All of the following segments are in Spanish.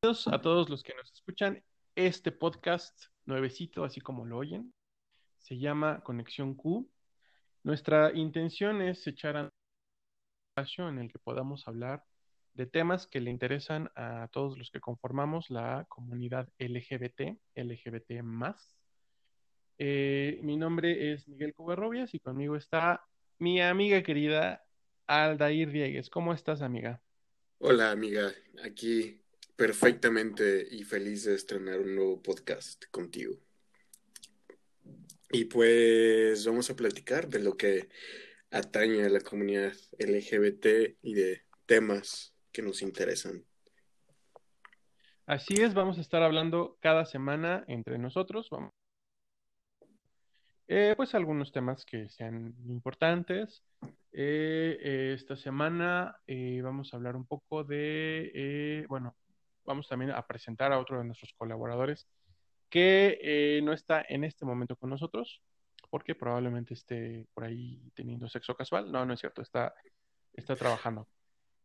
Bienvenidos a todos los que nos escuchan. Este podcast nuevecito, así como lo oyen, se llama Conexión Q. Nuestra intención es echar a un espacio en el que podamos hablar de temas que le interesan a todos los que conformamos la comunidad LGBT, LGBT más. Eh, mi nombre es Miguel Covarrobias y conmigo está mi amiga querida Aldair Diegues. ¿Cómo estás, amiga? Hola, amiga. Aquí perfectamente y feliz de estrenar un nuevo podcast contigo. Y pues vamos a platicar de lo que atañe a la comunidad LGBT y de temas que nos interesan. Así es, vamos a estar hablando cada semana entre nosotros. Vamos. Eh, pues algunos temas que sean importantes. Eh, esta semana eh, vamos a hablar un poco de, bueno, vamos también a presentar a otro de nuestros colaboradores que eh, no está en este momento con nosotros, porque probablemente esté por ahí teniendo sexo casual. No, no es cierto, está, está trabajando.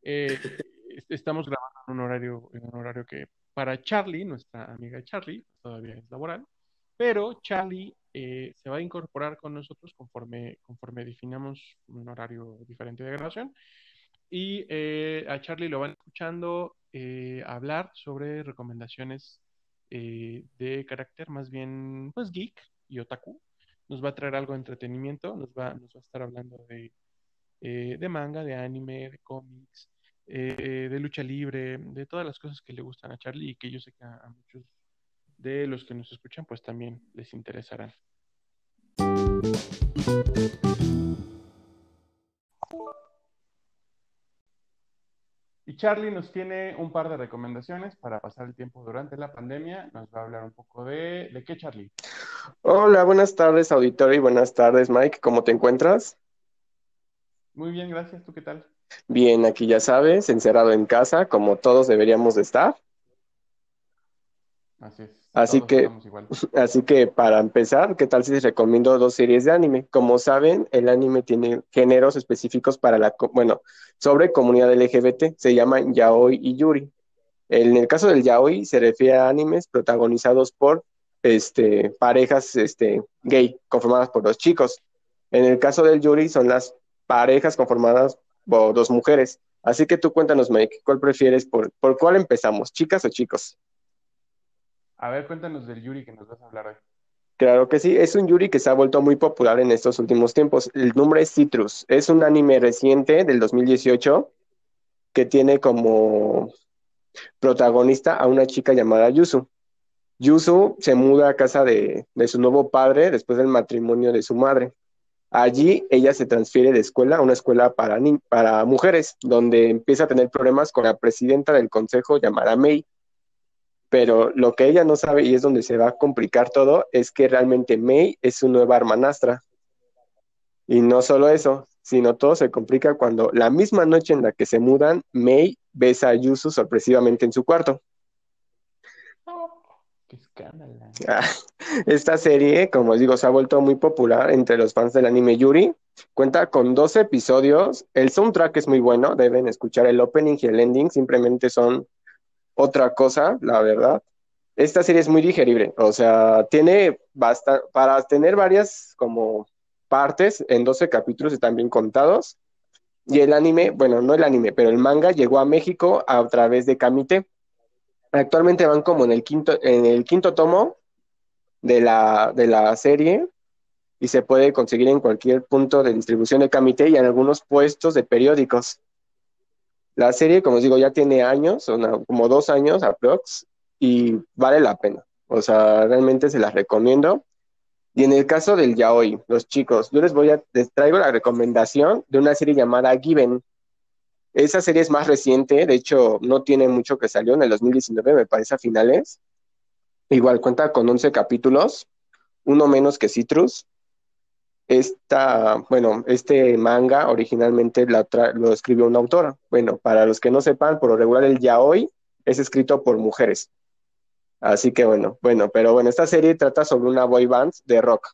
Eh, estamos grabando en un horario, en un horario que para Charlie, nuestra amiga Charlie, todavía es laboral, pero Charlie eh, se va a incorporar con nosotros conforme, conforme definamos un horario diferente de grabación. Y a Charlie lo van escuchando eh, hablar sobre recomendaciones eh, de carácter más bien pues geek y otaku. Nos va a traer algo de entretenimiento, nos va, nos va a estar hablando de, eh, de manga, de anime, de cómics, de lucha libre, de todas las cosas que le gustan a Charlie y que yo sé que a, a muchos de los que nos escuchan pues también les interesarán. Y Charlie nos tiene un par de recomendaciones para pasar el tiempo durante la pandemia. Nos va a hablar un poco de... ¿De qué, Charlie? Hola, buenas tardes, auditorio, y buenas tardes, Mike. ¿Cómo te encuentras? Muy bien, gracias. ¿Tú qué tal? Bien, aquí ya sabes, encerrado en casa, como todos deberíamos de estar. Así es. Así que, así que para empezar, ¿qué tal si les recomiendo dos series de anime? Como saben, el anime tiene géneros específicos para la, bueno, sobre comunidad LGBT, se llaman yaoi y yuri. En el caso del yaoi se refiere a animes protagonizados por este, parejas este, gay, conformadas por dos chicos. En el caso del yuri son las parejas conformadas por dos mujeres. Así que tú cuéntanos, Mike, ¿cuál prefieres? ¿Por, por cuál empezamos? ¿Chicas o chicos? A ver, cuéntanos del Yuri que nos vas a hablar hoy. Claro que sí, es un Yuri que se ha vuelto muy popular en estos últimos tiempos. El nombre es Citrus. Es un anime reciente del 2018 que tiene como protagonista a una chica llamada Yusu. Yusu se muda a casa de, su nuevo padre después del matrimonio de su madre. Allí ella se transfiere de escuela a una escuela para, para mujeres, donde empieza a tener problemas con la presidenta del consejo llamada Mei pero lo que ella no sabe y es donde se va a complicar todo es que realmente May es su nueva hermanastra. Y no solo eso, sino todo se complica cuando la misma noche en la que se mudan, May besa a Yusu sorpresivamente en su cuarto. qué escándalo. Ah, esta serie, como os digo, se ha vuelto muy popular entre los fans del anime Yuri. Cuenta con 12 episodios. El soundtrack es muy bueno, deben escuchar el opening y el ending, simplemente son otra cosa, la verdad. Esta serie es muy digerible, o sea, tiene bastante, para tener varias como partes en 12 capítulos están bien contados. Y el anime, bueno, no el anime, pero el manga llegó a México a través de Kamite. Actualmente van como en el quinto, en el quinto tomo de la, de la serie y se puede conseguir en cualquier punto de distribución de Kamite y en algunos puestos de periódicos. La serie, como os digo, ya tiene años, como dos años aprox, y vale la pena. O sea, realmente se las recomiendo. Y en el caso del yaoi, los chicos, yo les voy a, les traigo la recomendación de una serie llamada Given. Esa serie es más reciente, de hecho, no tiene mucho que salió en el 2019, me parece a finales. Igual cuenta con 11 capítulos, uno menos que Citrus, esta, bueno, este manga originalmente lo escribió una autora. Bueno, para los que no sepan, por lo regular el yaoi es escrito por mujeres. Así que bueno, bueno, pero bueno, esta serie trata sobre una boy band de rock.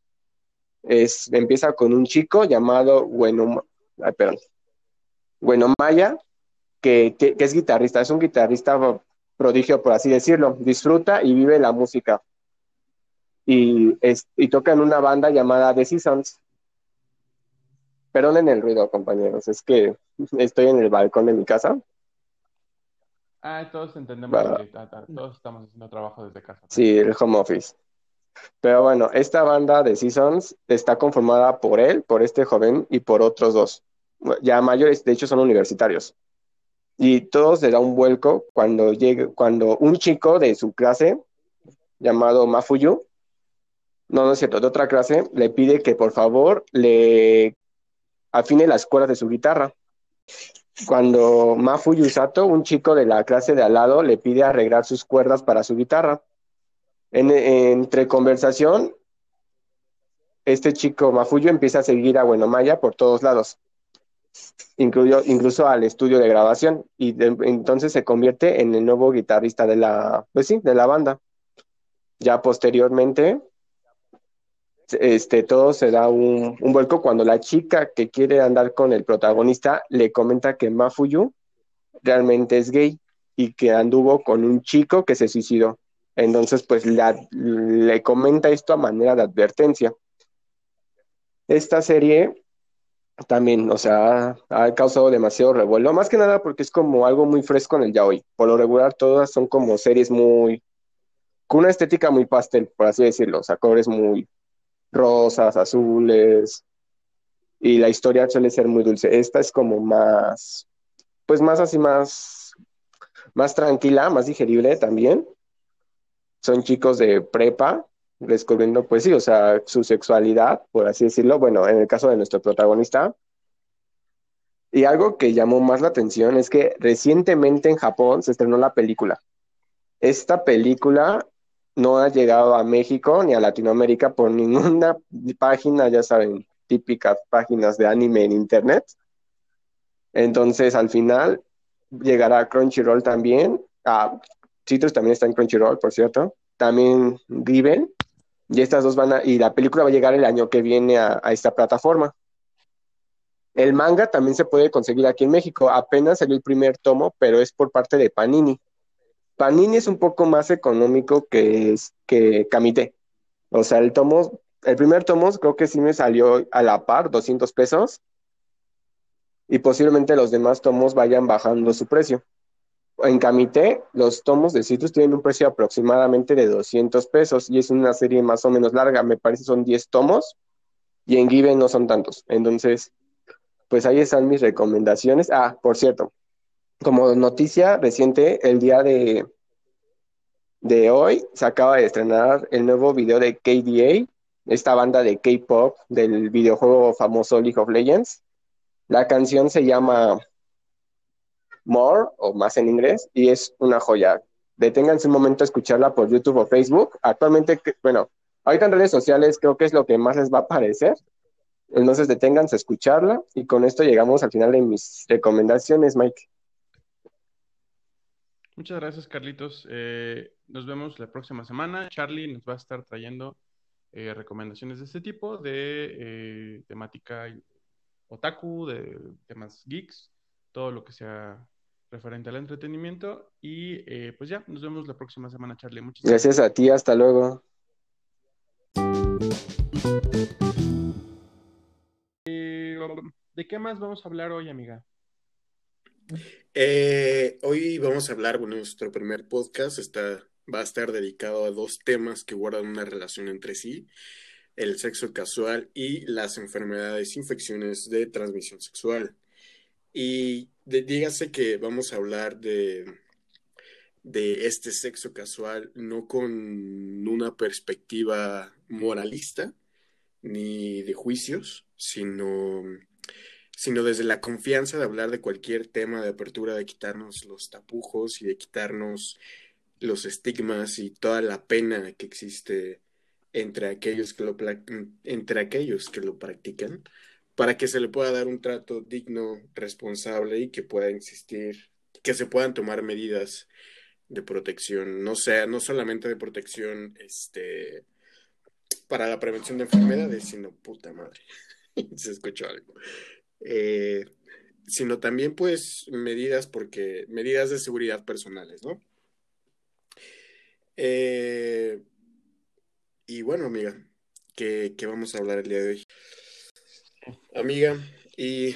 Es, empieza con un chico llamado Bueno, ay, perdón, Bueno Maya, que, que, es guitarrista, es un guitarrista prodigio, por así decirlo. Disfruta y vive la música. Y, es, y toca en una banda llamada The Seasons. Perdonen el ruido, compañeros, es que estoy en el balcón de mi casa. Ah, todos entendemos que todos estamos haciendo trabajo desde casa. Sí, el home office. Pero bueno, esta banda de Seasons está conformada por él, por este joven y por otros dos, ya mayores, de hecho son universitarios. Y todos le da un vuelco cuando llega, cuando un chico de su clase, llamado Mafuyu, no, no es cierto, de otra clase, le pide que por favor le afine las cuerdas de su guitarra. Cuando Mafuyu Sato, un chico de la clase de al lado, le pide arreglar sus cuerdas para su guitarra. entre conversación, este chico Mafuyu empieza a seguir a Buenomaya por todos lados, incluso al estudio de grabación, y entonces se convierte en el nuevo guitarrista de la, pues sí, de la banda. Ya posteriormente, este, todo se da un, vuelco cuando la chica que quiere andar con el protagonista le comenta que Mafuyu realmente es gay y que anduvo con un chico que se suicidó. Entonces, pues le comenta esto a manera de advertencia. Esta serie también, o sea, ha, causado demasiado revuelo, más que nada porque es como algo muy fresco en el yaoi. Por lo regular, todas son como series muy, con una estética muy pastel, por así decirlo, o sea, colores muy rosas, azules, y la historia suele ser muy dulce. Esta es como más, pues más así, más, más tranquila, más digerible también. Son chicos de prepa, descubriendo, pues sí, o sea, su sexualidad, por así decirlo, bueno, en el caso de nuestro protagonista. Y algo que llamó más la atención es que recientemente en Japón se estrenó la película. Esta película no ha llegado a México ni a Latinoamérica por ninguna página, ya saben, típicas páginas de anime en Internet. Entonces, al final, llegará a Crunchyroll también. Ah, Citrus también está en Crunchyroll, por cierto. También Given. Y estas dos van a, y la película va a llegar el año que viene a, a esta plataforma. El manga también se puede conseguir aquí en México. Apenas salió el primer tomo, pero es por parte de Panini. Panini es un poco más económico que, que Kamite. O sea, el tomo, el primer tomo creo que sí me salió a la par, 200 pesos. Y posiblemente los demás tomos vayan bajando su precio. En Kamite, los tomos de Citrus tienen un precio aproximadamente de 200 pesos y es una serie más o menos larga, me parece son 10 tomos y en Given no son tantos. Entonces, pues ahí están mis recomendaciones. Ah, por cierto, como noticia reciente, el día de, de hoy se acaba de estrenar el nuevo video de KDA, esta banda de K-pop del videojuego famoso League of Legends. La canción se llama More o más en inglés y es una joya. Deténganse un momento a escucharla por YouTube o Facebook. Actualmente, bueno, ahorita en redes sociales creo que es lo que más les va a aparecer. Entonces deténganse a escucharla y con esto llegamos al final de mis recomendaciones, Mike. Muchas gracias, Carlitos. Eh, nos vemos la próxima semana. Charlie nos va a estar trayendo eh, recomendaciones de este tipo, de eh, temática otaku, de temas geeks, todo lo que sea referente al entretenimiento. Y pues ya, nos vemos la próxima semana, Charlie. Muchas gracias. Gracias a ti, hasta luego. ¿De qué más vamos a hablar hoy, amiga? Eh, hoy vamos a hablar, bueno, nuestro primer podcast está, va a estar dedicado a dos temas que guardan una relación entre sí, el sexo casual y las enfermedades, infecciones de transmisión sexual. Y dígase que vamos a hablar de, de este sexo casual no con una perspectiva moralista ni de juicios, sino sino desde la confianza de hablar de cualquier tema de apertura, de quitarnos los tapujos y de quitarnos los estigmas y toda la pena que existe entre aquellos que lo, entre aquellos que lo practican, para que se le pueda dar un trato digno, responsable y que pueda existir, que se puedan tomar medidas de protección, no sea, no solamente de protección este, para la prevención de enfermedades, sino puta madre. se escuchó algo. Eh, sino también pues medidas porque medidas de seguridad personales, ¿no? Eh, y bueno, amiga, ¿qué, ¿qué vamos a hablar el día de hoy? Amiga, y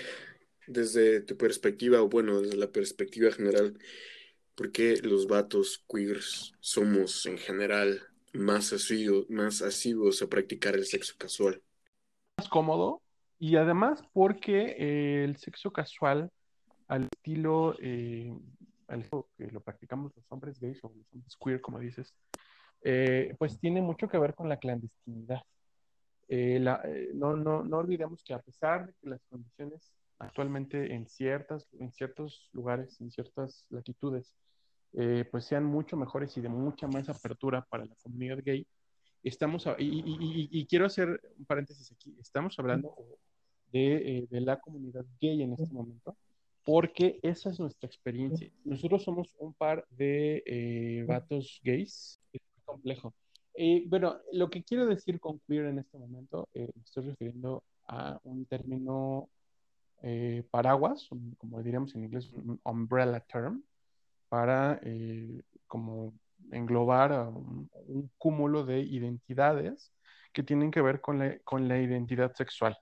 desde tu perspectiva, o bueno, desde la perspectiva general, ¿por qué los vatos queers somos en general más asiduos, más asiduos a practicar el sexo casual? Más cómodo y además porque eh, el sexo casual, al estilo, eh, al estilo que lo practicamos los hombres gays o los hombres queer, como dices, eh, pues tiene mucho que ver con la clandestinidad. Eh, la, eh, no, no, no olvidemos que a pesar de que las condiciones actualmente en, ciertas, en ciertos lugares, en ciertas latitudes, eh, pues sean mucho mejores y de mucha más apertura para la comunidad gay, estamos, a- y, y- y- y quiero hacer un paréntesis aquí, estamos hablando de, eh, de la comunidad gay en este momento, porque esa es nuestra experiencia. Nosotros somos un par de eh, vatos gays, es muy complejo. Eh, bueno, lo que quiero decir con queer en este momento, eh, me estoy refiriendo a un término eh, paraguas, como diríamos en inglés, un umbrella term, para eh, como englobar a un, un cúmulo de identidades que tienen que ver con la, con la identidad sexual.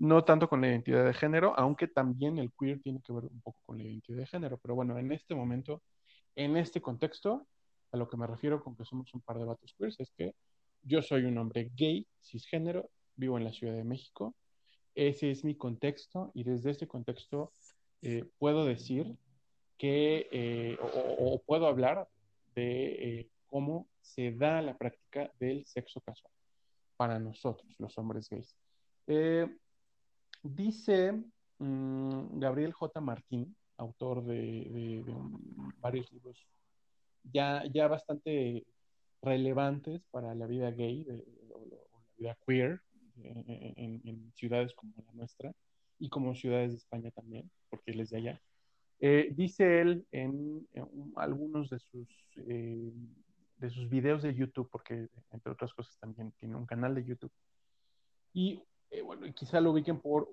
No tanto con la identidad de género, aunque también el queer tiene que ver un poco con la identidad de género. Pero bueno, en este momento, en este contexto, a lo que me refiero con que somos un par de vatos queers es que yo soy un hombre gay, cisgénero, vivo en la Ciudad de México. Ese es mi contexto y desde ese contexto eh, puedo decir que, eh, o puedo hablar de eh, cómo se da la práctica del sexo casual para nosotros, los hombres gays. Eh, dice mm, Gabriel J. Martín, autor de, varios libros ya, ya bastante relevantes para la vida gay o, la vida queer eh, en, en ciudades como la nuestra y como ciudades de España también, porque él es de allá. Eh, dice él en, en un- algunos de sus, eh, de sus videos de YouTube, porque entre otras cosas también tiene un canal de YouTube, y eh, bueno, y quizá lo ubiquen por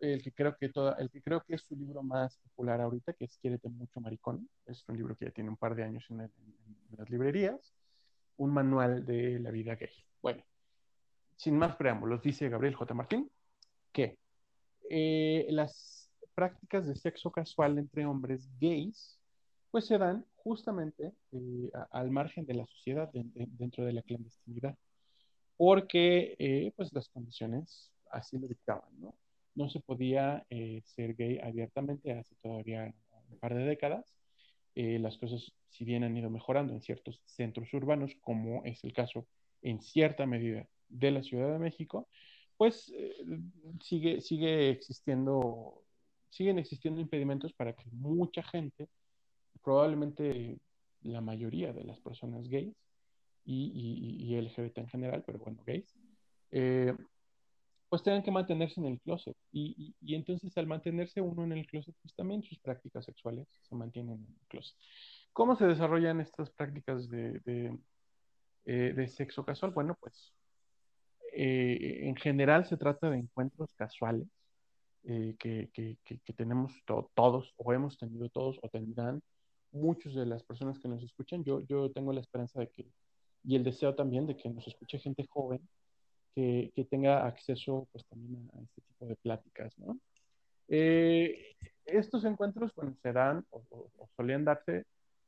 el que creo que toda, el que creo que es su libro más popular ahorita, que es Quiérete mucho maricón. Es un libro que ya tiene un par de años en, el- en- las librerías, un manual de la vida gay. Bueno, sin más preámbulos, dice Gabriel J. Martín que eh, las prácticas de sexo casual entre hombres gays pues se dan justamente eh, a- al margen de la sociedad, de- de- dentro de la clandestinidad porque eh, pues las condiciones así lo dictaban, ¿no? No se podía eh, ser gay abiertamente hace todavía un par de décadas. Eh, las cosas, si bien han ido mejorando en ciertos centros urbanos, como es el caso en cierta medida de la Ciudad de México, pues eh, sigue, sigue existiendo, siguen existiendo impedimentos para que mucha gente, probablemente la mayoría de las personas gays, y, y, y LGBT en general, pero bueno, gays, eh, pues tengan que mantenerse en el closet. Y, y, entonces al mantenerse uno en el closet, pues también sus prácticas sexuales se mantienen en el closet. ¿Cómo se desarrollan estas prácticas de, de, eh, de sexo casual? Bueno, pues eh, en general se trata de encuentros casuales eh, que, que, que, que, tenemos to todos o hemos tenido todos o tendrán muchas de las personas que nos escuchan. Yo, yo tengo la esperanza de que y el deseo también de que nos escuche gente joven que, que tenga acceso pues también a, este tipo de pláticas, ¿no? Eh, estos encuentros, se dan o, o, solían darse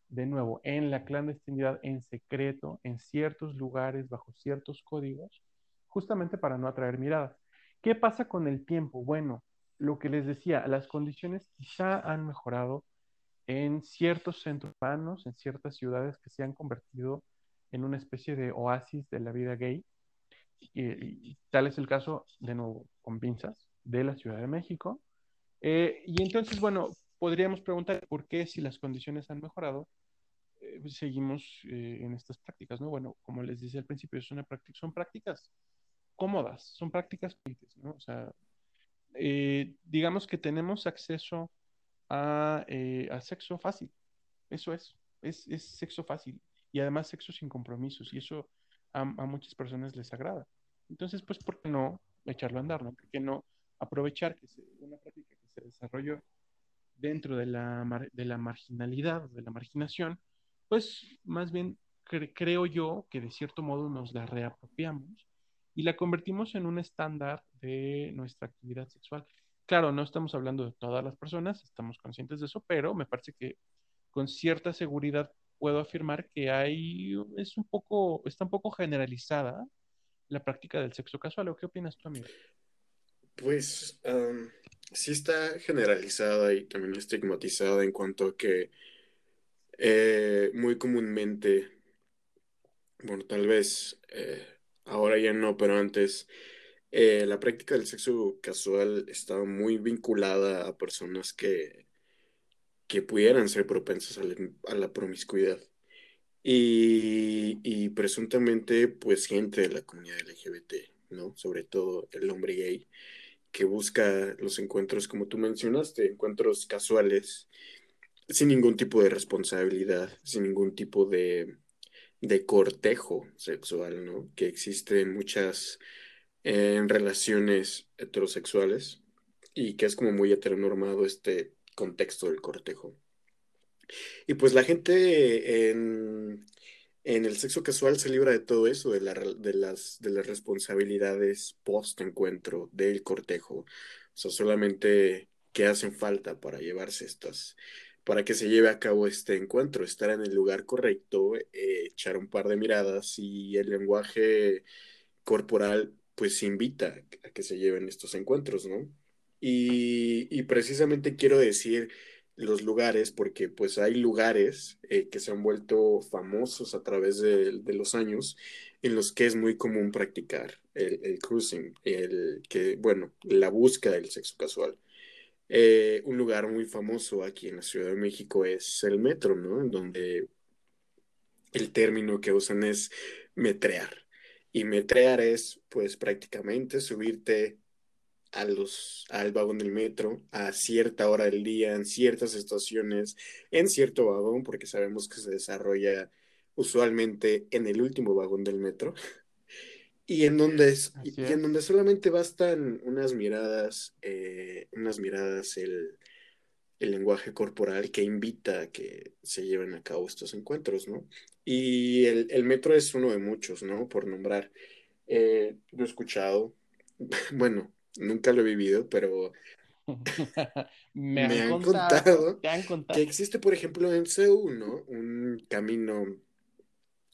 de nuevo en la clandestinidad, en secreto, en ciertos lugares, bajo ciertos códigos, justamente para no atraer miradas. ¿Qué pasa con el tiempo? Bueno, lo que les decía, las condiciones quizá han mejorado en ciertos centros urbanos, en ciertas ciudades que se han convertido en una especie de oasis de la vida gay. Y, y, tal es el caso, de nuevo, con pinzas, de la Ciudad de México. Eh, y entonces, bueno, podríamos preguntar por qué si las condiciones han mejorado, eh, seguimos eh, en estas prácticas, ¿no? Bueno, como les decía al principio, es una práctica, son prácticas cómodas, son prácticas, ¿no? O sea, eh, digamos que tenemos acceso a, eh, a, sexo fácil, eso es, es, es sexo fácil y además sexo sin compromisos, y eso a, muchas personas les agrada. Entonces, pues, ¿por qué no echarlo a andar? ¿no? ¿Por qué no aprovechar que se, una práctica que se desarrolló dentro de la, de la marginalidad, de la marginación, pues más bien creo yo que de cierto modo nos la reapropiamos y la convertimos en un estándar de nuestra actividad sexual. Claro, no estamos hablando de todas las personas, estamos conscientes de eso, pero me parece que con cierta seguridad puedo afirmar que hay, es un poco, está un poco generalizada la práctica del sexo casual. ¿O qué opinas tú, amigo? Pues sí está generalizada y también estigmatizada en cuanto a que eh, muy comúnmente, bueno, tal vez eh, ahora ya no, pero antes, eh, la práctica del sexo casual estaba muy vinculada a personas que, que pudieran ser propensas a la, promiscuidad. Y, y, presuntamente, pues gente de la comunidad LGBT, ¿no? Sobre todo el hombre gay, que busca los encuentros, como tú mencionaste, encuentros casuales sin ningún tipo de responsabilidad, sin ningún tipo de, de cortejo sexual, ¿no? Que existe en muchas relaciones heterosexuales y que es como muy heteronormado este contexto del cortejo. Y pues la gente en, en el sexo casual se libra de todo eso, de, la, de, las, de las responsabilidades post-encuentro, del cortejo. O sea, solamente que hacen falta para llevarse estas, para que se lleve a cabo este encuentro, estar en el lugar correcto, eh, echar un par de miradas y el lenguaje corporal pues invita a que se lleven estos encuentros, ¿no? Y, precisamente quiero decir los lugares, porque pues hay lugares eh, que se han vuelto famosos a través de, los años en los que es muy común practicar el, cruising, el que, bueno, la búsqueda del sexo casual. Eh, un lugar muy famoso aquí en la Ciudad de México es el metro, ¿no? Donde el término que usan es metrear. Y metrear es, pues, prácticamente subirte a los, al vagón del metro a cierta hora del día, en ciertas estaciones, en cierto vagón, porque sabemos que se desarrolla usualmente en el último vagón del metro y en donde y, en donde solamente bastan unas miradas eh, unas miradas el, el, lenguaje corporal que invita a que se lleven a cabo estos encuentros no y el, el metro es uno de muchos no por nombrar eh, lo he escuchado bueno nunca lo he vivido pero me, han, contado, que existe por ejemplo en Seúl no un camino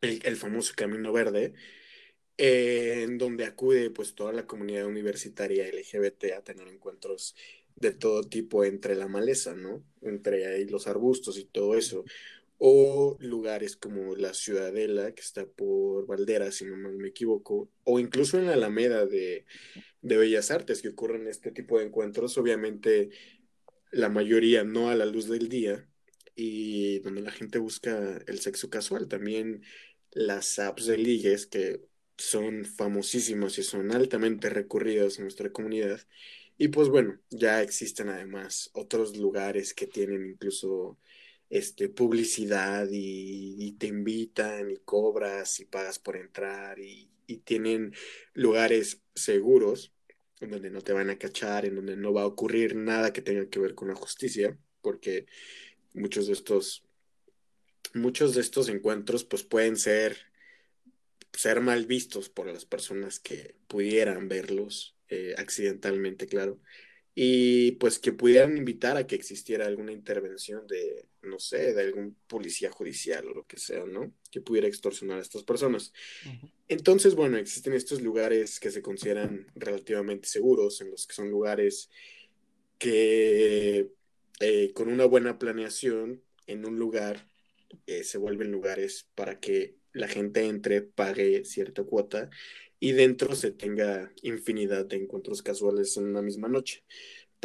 el, el famoso camino verde en donde acude pues toda la comunidad universitaria LGBT a tener encuentros de todo tipo entre la maleza, ¿no? Entre ahí los arbustos y todo eso. O lugares como la Ciudadela, que está por Valderas, si no me equivoco, o incluso en la Alameda de, de Bellas Artes, que ocurren este tipo de encuentros, obviamente la mayoría no a la luz del día, y donde la gente busca el sexo casual. También las apps de ligues, que son famosísimos y son altamente recurridos en nuestra comunidad. Y pues bueno, ya existen además otros lugares que tienen incluso este, publicidad y, te invitan y cobras y pagas por entrar y, tienen lugares seguros en donde no te van a cachar, en donde no va a ocurrir nada que tenga que ver con la justicia, porque muchos de estos, muchos de estos encuentros pues pueden ser ser mal vistos por las personas que pudieran verlos eh, accidentalmente, claro, y pues que pudieran invitar a que existiera alguna intervención de, no sé, de algún policía judicial o lo que sea, ¿no? Que pudiera extorsionar a estas personas. Entonces, bueno, existen estos lugares que se consideran relativamente seguros, en los que son lugares que eh, con una buena planeación en un lugar eh, se vuelven lugares para que la gente entre, pague cierta cuota y dentro se tenga infinidad de encuentros casuales en una misma noche,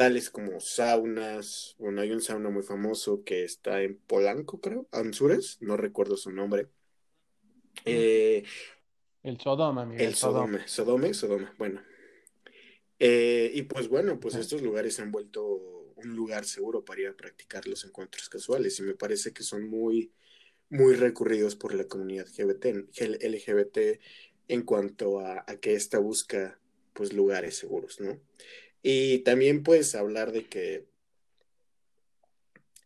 tales como saunas, bueno, hay un sauna muy famoso que está en Polanco, creo, Anzures, no recuerdo su nombre. Eh, el Sodoma, Miguel. El Sodoma, Sodoma, Sodoma, bueno. Eh, y pues bueno, pues estos lugares se han vuelto un lugar seguro para ir a practicar los encuentros casuales y me parece que son muy muy recurridos por la comunidad LGBT, en cuanto a, que ésta busca pues lugares seguros, ¿no? Y también pues hablar de que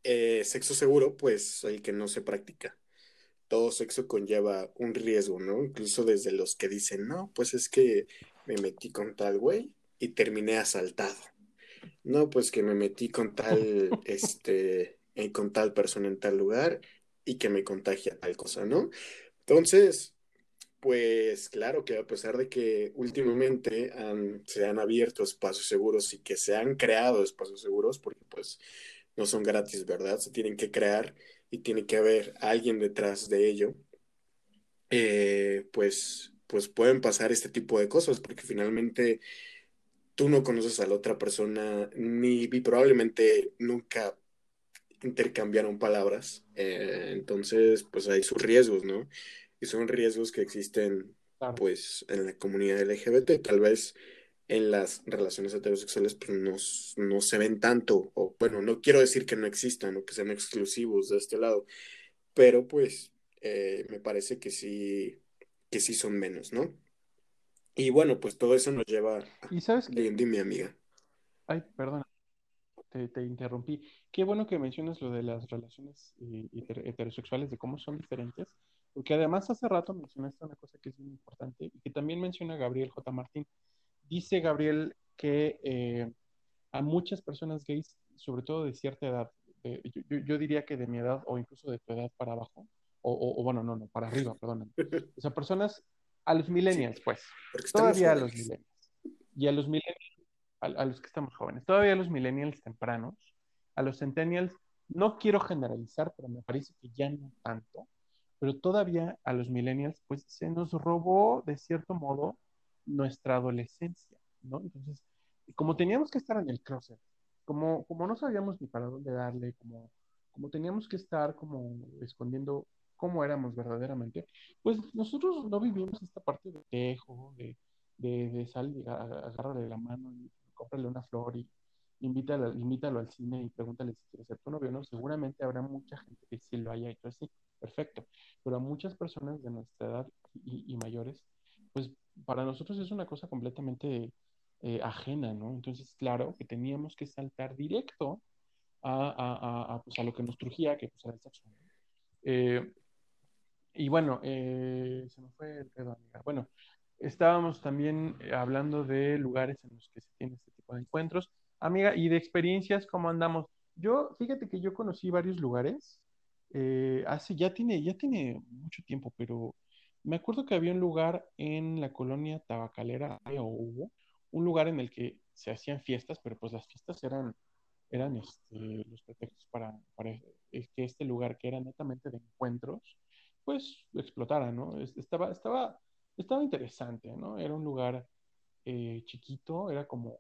eh, sexo seguro pues el que no se practica todo sexo conlleva un riesgo, ¿no? Incluso desde los que dicen, no, pues es que me metí con tal güey y terminé asaltado. No, pues que me metí con tal, este, eh, con tal persona en tal lugar y que me contagia tal cosa, ¿no? Entonces, pues claro que a pesar de que últimamente se han abierto espacios seguros y que se han creado espacios seguros, porque pues no son gratis, ¿verdad? Se tienen que crear y tiene que haber alguien detrás de ello, eh, pues, pues pueden pasar este tipo de cosas, porque finalmente tú no conoces a la otra persona, ni, probablemente nunca intercambiaron palabras, eh, entonces pues hay sus riesgos, ¿no? Y son riesgos que existen pues en la comunidad LGBT, tal vez en las relaciones heterosexuales pues no, no, se ven tanto, o bueno, no quiero decir que no existan o que sean exclusivos de este lado, pero pues eh, me parece que sí, que sí son menos, ¿no? Y bueno, pues todo eso nos lleva ¿Y sabes qué? Dime, amiga. Ay, perdona, te, te, interrumpí. Qué bueno que mencionas lo de las relaciones eh, heterosexuales, de cómo son diferentes, porque además hace rato mencionaste una cosa que es muy importante y que también menciona Gabriel J. Martín Dice Gabriel que eh, a muchas personas gays, sobre todo de cierta edad, yo, diría que de mi edad o incluso de tu edad para abajo, o, bueno, no, no, para arriba, perdón. O sea, personas, a los millennials, pues, todavía a los millennials. Y a los millennials, a, los que estamos jóvenes, todavía a los millennials tempranos, a los centennials, no quiero generalizar, pero me parece que ya no tanto, pero todavía a los millennials, pues se nos robó de cierto modo nuestra adolescencia, ¿no? Entonces, como teníamos que estar en el closet, como, como no sabíamos ni para dónde darle, como, como teníamos que estar como escondiendo cómo éramos verdaderamente, pues nosotros no vivimos esta parte de tejo, de, de, de sal y agárrale la mano y cómprale una flor y invítalo, invítalo al cine y pregúntale si quiere ser tu novio, ¿no? Seguramente habrá mucha gente que sí lo haya hecho así, perfecto, pero a muchas personas de nuestra edad y, mayores, pues para nosotros es una cosa completamente eh, ajena, ¿no? Entonces, claro, que teníamos que saltar directo a, pues, lo que nos trujía, que pues, era el sexo. Eh, y bueno, eh, se me fue el pedo, amiga. Bueno, estábamos también hablando de lugares en los que se tiene este tipo de encuentros. Amiga, y de experiencias, ¿cómo andamos? Yo, fíjate que yo conocí varios lugares. Hace, ya tiene, ya tiene mucho tiempo, pero me acuerdo que había un lugar en la colonia tabacalera, o hubo, un lugar en el que se hacían fiestas, pero pues las fiestas eran, eran este, los pretextos para, para que este lugar, que era netamente de encuentros, pues explotara, ¿no? Estaba, estaba, estaba interesante, ¿no? Era un lugar eh, chiquito, era como,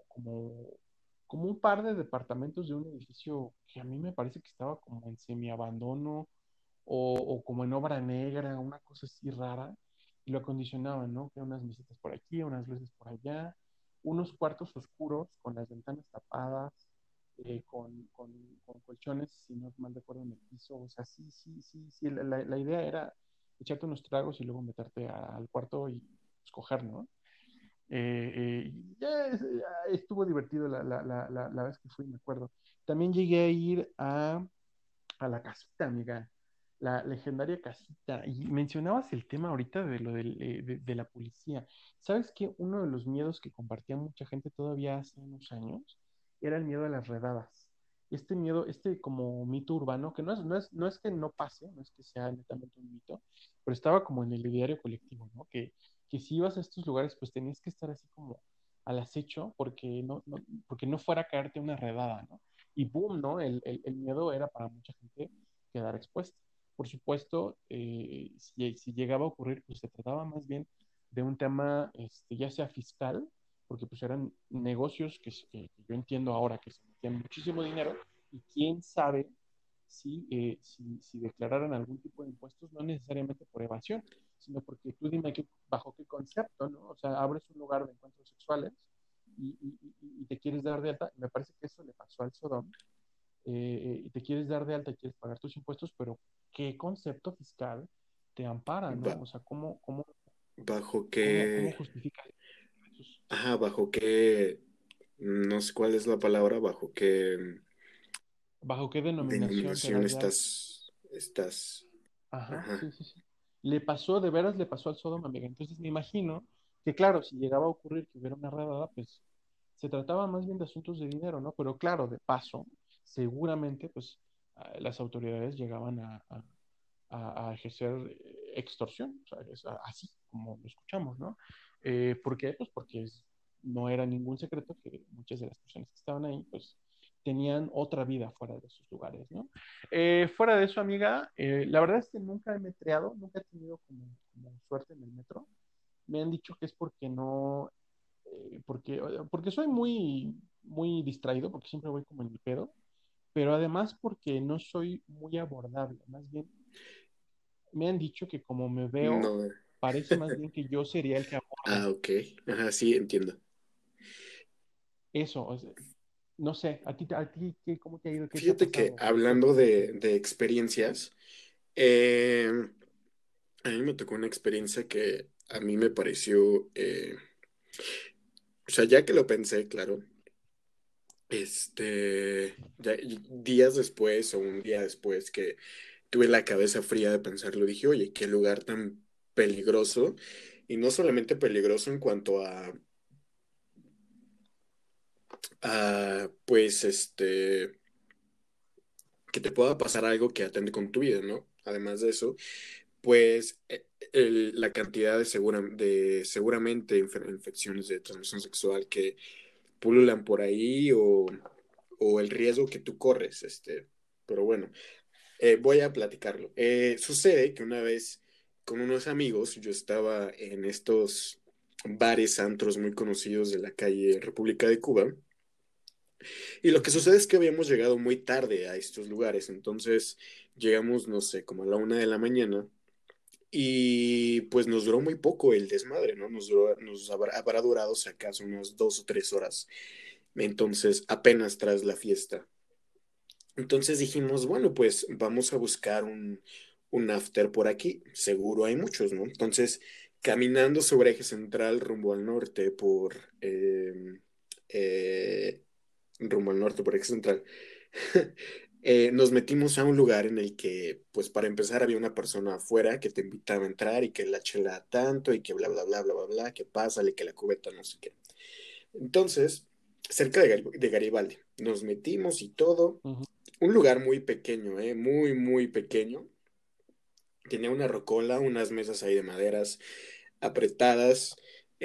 como un par de departamentos de un edificio que a mí me parece que estaba como en semiabandono, o, como en obra negra, una cosa así rara, y lo acondicionaban, ¿no? Que unas visitas por aquí, unas luces por allá, unos cuartos oscuros con las ventanas tapadas, eh, con, con, colchones, si no mal recuerdo, en el piso, o sea, sí, sí, sí, sí, la, la idea era echarte unos tragos y luego meterte al cuarto y escoger, ¿no? Eh, eh, ya, estuvo divertido la, la, la, la, vez que fui, me acuerdo. También llegué a ir a, a la casita, amiga la legendaria casita. Y mencionabas el tema ahorita de lo eh, de, la policía. ¿Sabes que uno de los miedos que compartía mucha gente todavía hace unos años era el miedo a las redadas? Este miedo, este como mito urbano, que no es, no es, no es que no pase, no es que sea netamente un mito, pero estaba como en el diario colectivo, ¿no? Que, que si ibas a estos lugares, pues tenías que estar así como al acecho porque no, no, porque no fuera a caerte una redada, ¿no? Y boom, ¿no? El, el, el miedo era para mucha gente quedar expuesta. Por supuesto, eh, si, llegaba a ocurrir, pues se trataba más bien de un tema, este, ya sea fiscal, porque pues eran negocios que, yo entiendo ahora que se metían muchísimo dinero y quién sabe si, eh, si, si, declararan algún tipo de impuestos, no necesariamente por evasión, sino porque tú dime bajo qué concepto, ¿no? O sea, abres un lugar de encuentros sexuales y, y te quieres dar de alta. Me parece que eso le pasó al Sodom. Eh, y te quieres dar de alta y quieres pagar tus impuestos, pero qué concepto fiscal te ampara, ¿no? o sea, ¿cómo, cómo, bajo qué... justifica Ajá, bajo qué... No sé cuál es la palabra, bajo qué... ¿Bajo qué denominación, estás, estás Ajá, sí, sí, sí. Le pasó, de veras le pasó al Sodom, amiga. Entonces me imagino que, claro, si llegaba a ocurrir que hubiera una redada, pues se trataba más bien de asuntos de dinero, ¿no? Pero claro, de paso, seguramente, pues las autoridades llegaban a, ejercer extorsión, o sea, así como lo escuchamos, ¿no? Eh, ¿Por qué? Pues porque no era ningún secreto que muchas de las personas que estaban ahí, pues tenían otra vida fuera de esos lugares, ¿no? Eh, fuera de eso, amiga, eh, la verdad es que nunca he metreado, nunca he tenido como, suerte en el metro. Me han dicho que es porque no, eh, porque, porque soy muy, muy distraído, porque siempre voy como en el pedo, pero además porque no soy muy abordable, más bien me han dicho que como me veo, parece más bien que yo sería el que aborda. Ah, ok, ajá, sí, entiendo. Eso, no sé, a ti, a ti ¿cómo te ha ido? Fíjate que hablando de, experiencias, eh, a mí me tocó una experiencia que a mí me pareció, eh, o sea, ya que lo pensé, claro, este, días después o un día después que tuve la cabeza fría de pensarlo, dije, oye, qué lugar tan peligroso, y no solamente peligroso en cuanto a pues este, que te pueda pasar algo que atende con tu vida, ¿no? Además de eso, pues e, la cantidad de, segura, de seguramente infecciones de transmisión sexual que pululan por ahí o, el riesgo que tú corres, este, pero bueno, eh, voy a platicarlo. Eh, sucede que una vez con unos amigos, yo estaba en estos bares antros muy conocidos de la calle República de Cuba, y lo que sucede es que habíamos llegado muy tarde a estos lugares, entonces llegamos, no sé, como a la una de la mañana y pues nos duró muy poco el desmadre, ¿no? Nos, nos habrá, durado si acaso unas dos o tres horas, entonces apenas tras la fiesta. Entonces dijimos, bueno, pues vamos a buscar un, un after por aquí, seguro hay muchos, ¿no? Entonces, caminando sobre eje central rumbo al norte por... Eh, eh, rumbo al norte, por eje central, eh, nos metimos a un lugar en el que, pues para empezar, había una persona afuera que te invitaba a entrar y que la chela tanto y que bla, bla, bla, bla, bla, bla, que pásale, que la cubeta, no sé qué. Entonces, cerca de, Garibaldi, nos metimos y todo. Un lugar muy pequeño, ¿eh? muy, muy pequeño. Tenía una rocola, unas mesas ahí de maderas apretadas,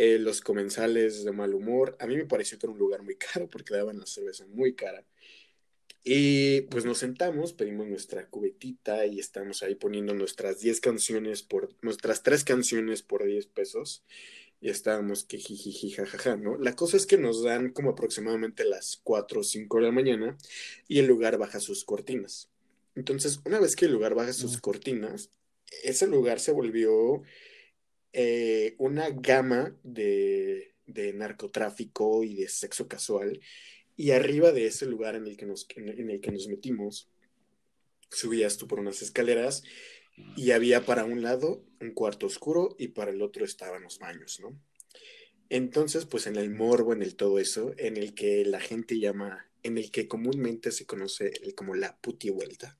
eh, los comensales de mal humor. A mí me pareció que era un lugar muy caro porque daban la cerveza muy cara. Y pues nos sentamos, pedimos nuestra cubetita y estamos ahí poniendo nuestras 10 canciones por, nuestras 3 canciones por 10 pesos. Y estábamos que jiji, jajaja, ¿no? La cosa es que nos dan como aproximadamente las 4 o 5 de la mañana y el lugar baja sus cortinas. Entonces, una vez que el lugar baja sus cortinas, ese lugar se volvió eh, una gama de, narcotráfico y de sexo casual. Y arriba de ese lugar en el que nos, en el que nos metimos, subías tú por unas escaleras y había para un lado un cuarto oscuro y para el otro estaban los baños, ¿no? Entonces, pues en el morbo, en el todo eso, en el que la gente llama, en el que comúnmente se conoce como la puti vuelta,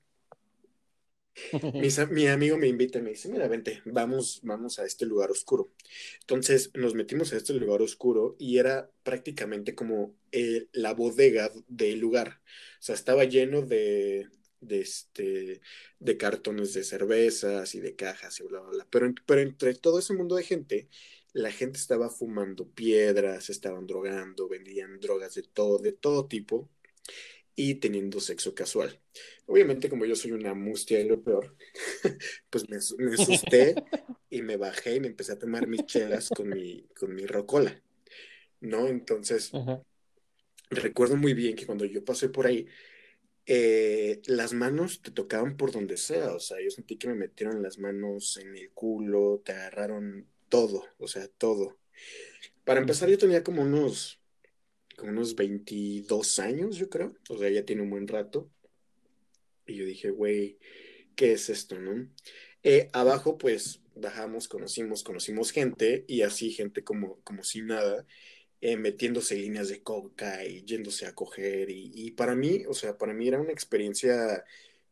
mi amigo me invita y me dice, mira, vente, vamos, vamos a este lugar oscuro. Entonces nos metimos a este lugar oscuro y era prácticamente como eh, la bodega del lugar. O sea, estaba lleno de, de, este, de cartones de cervezas y de cajas y bla, bla, bla. Pero, pero entre todo ese mundo de gente, la gente estaba fumando piedras, estaban drogando, vendían drogas de todo, de todo tipo y teniendo sexo casual. Obviamente, como yo soy una mustia y lo peor, pues me, asusté y me bajé y me empecé a tomar mis chelas con mi, con mi rocola, ¿no? Entonces, recuerdo muy bien que cuando yo pasé por ahí, eh, las manos te tocaban por donde sea, o sea, yo sentí que me metieron las manos en el culo, te agarraron todo, o sea, todo. Para empezar, yo tenía como unos como unos 22 años, yo creo. O sea, ya tiene un buen rato. Y yo dije, güey, ¿qué es esto, no? Eh, abajo, pues, bajamos, conocimos, conocimos gente y así gente como, como sin nada, eh, metiéndose líneas de coca y yéndose a coger. Y, y, para mí, o sea, para mí era una experiencia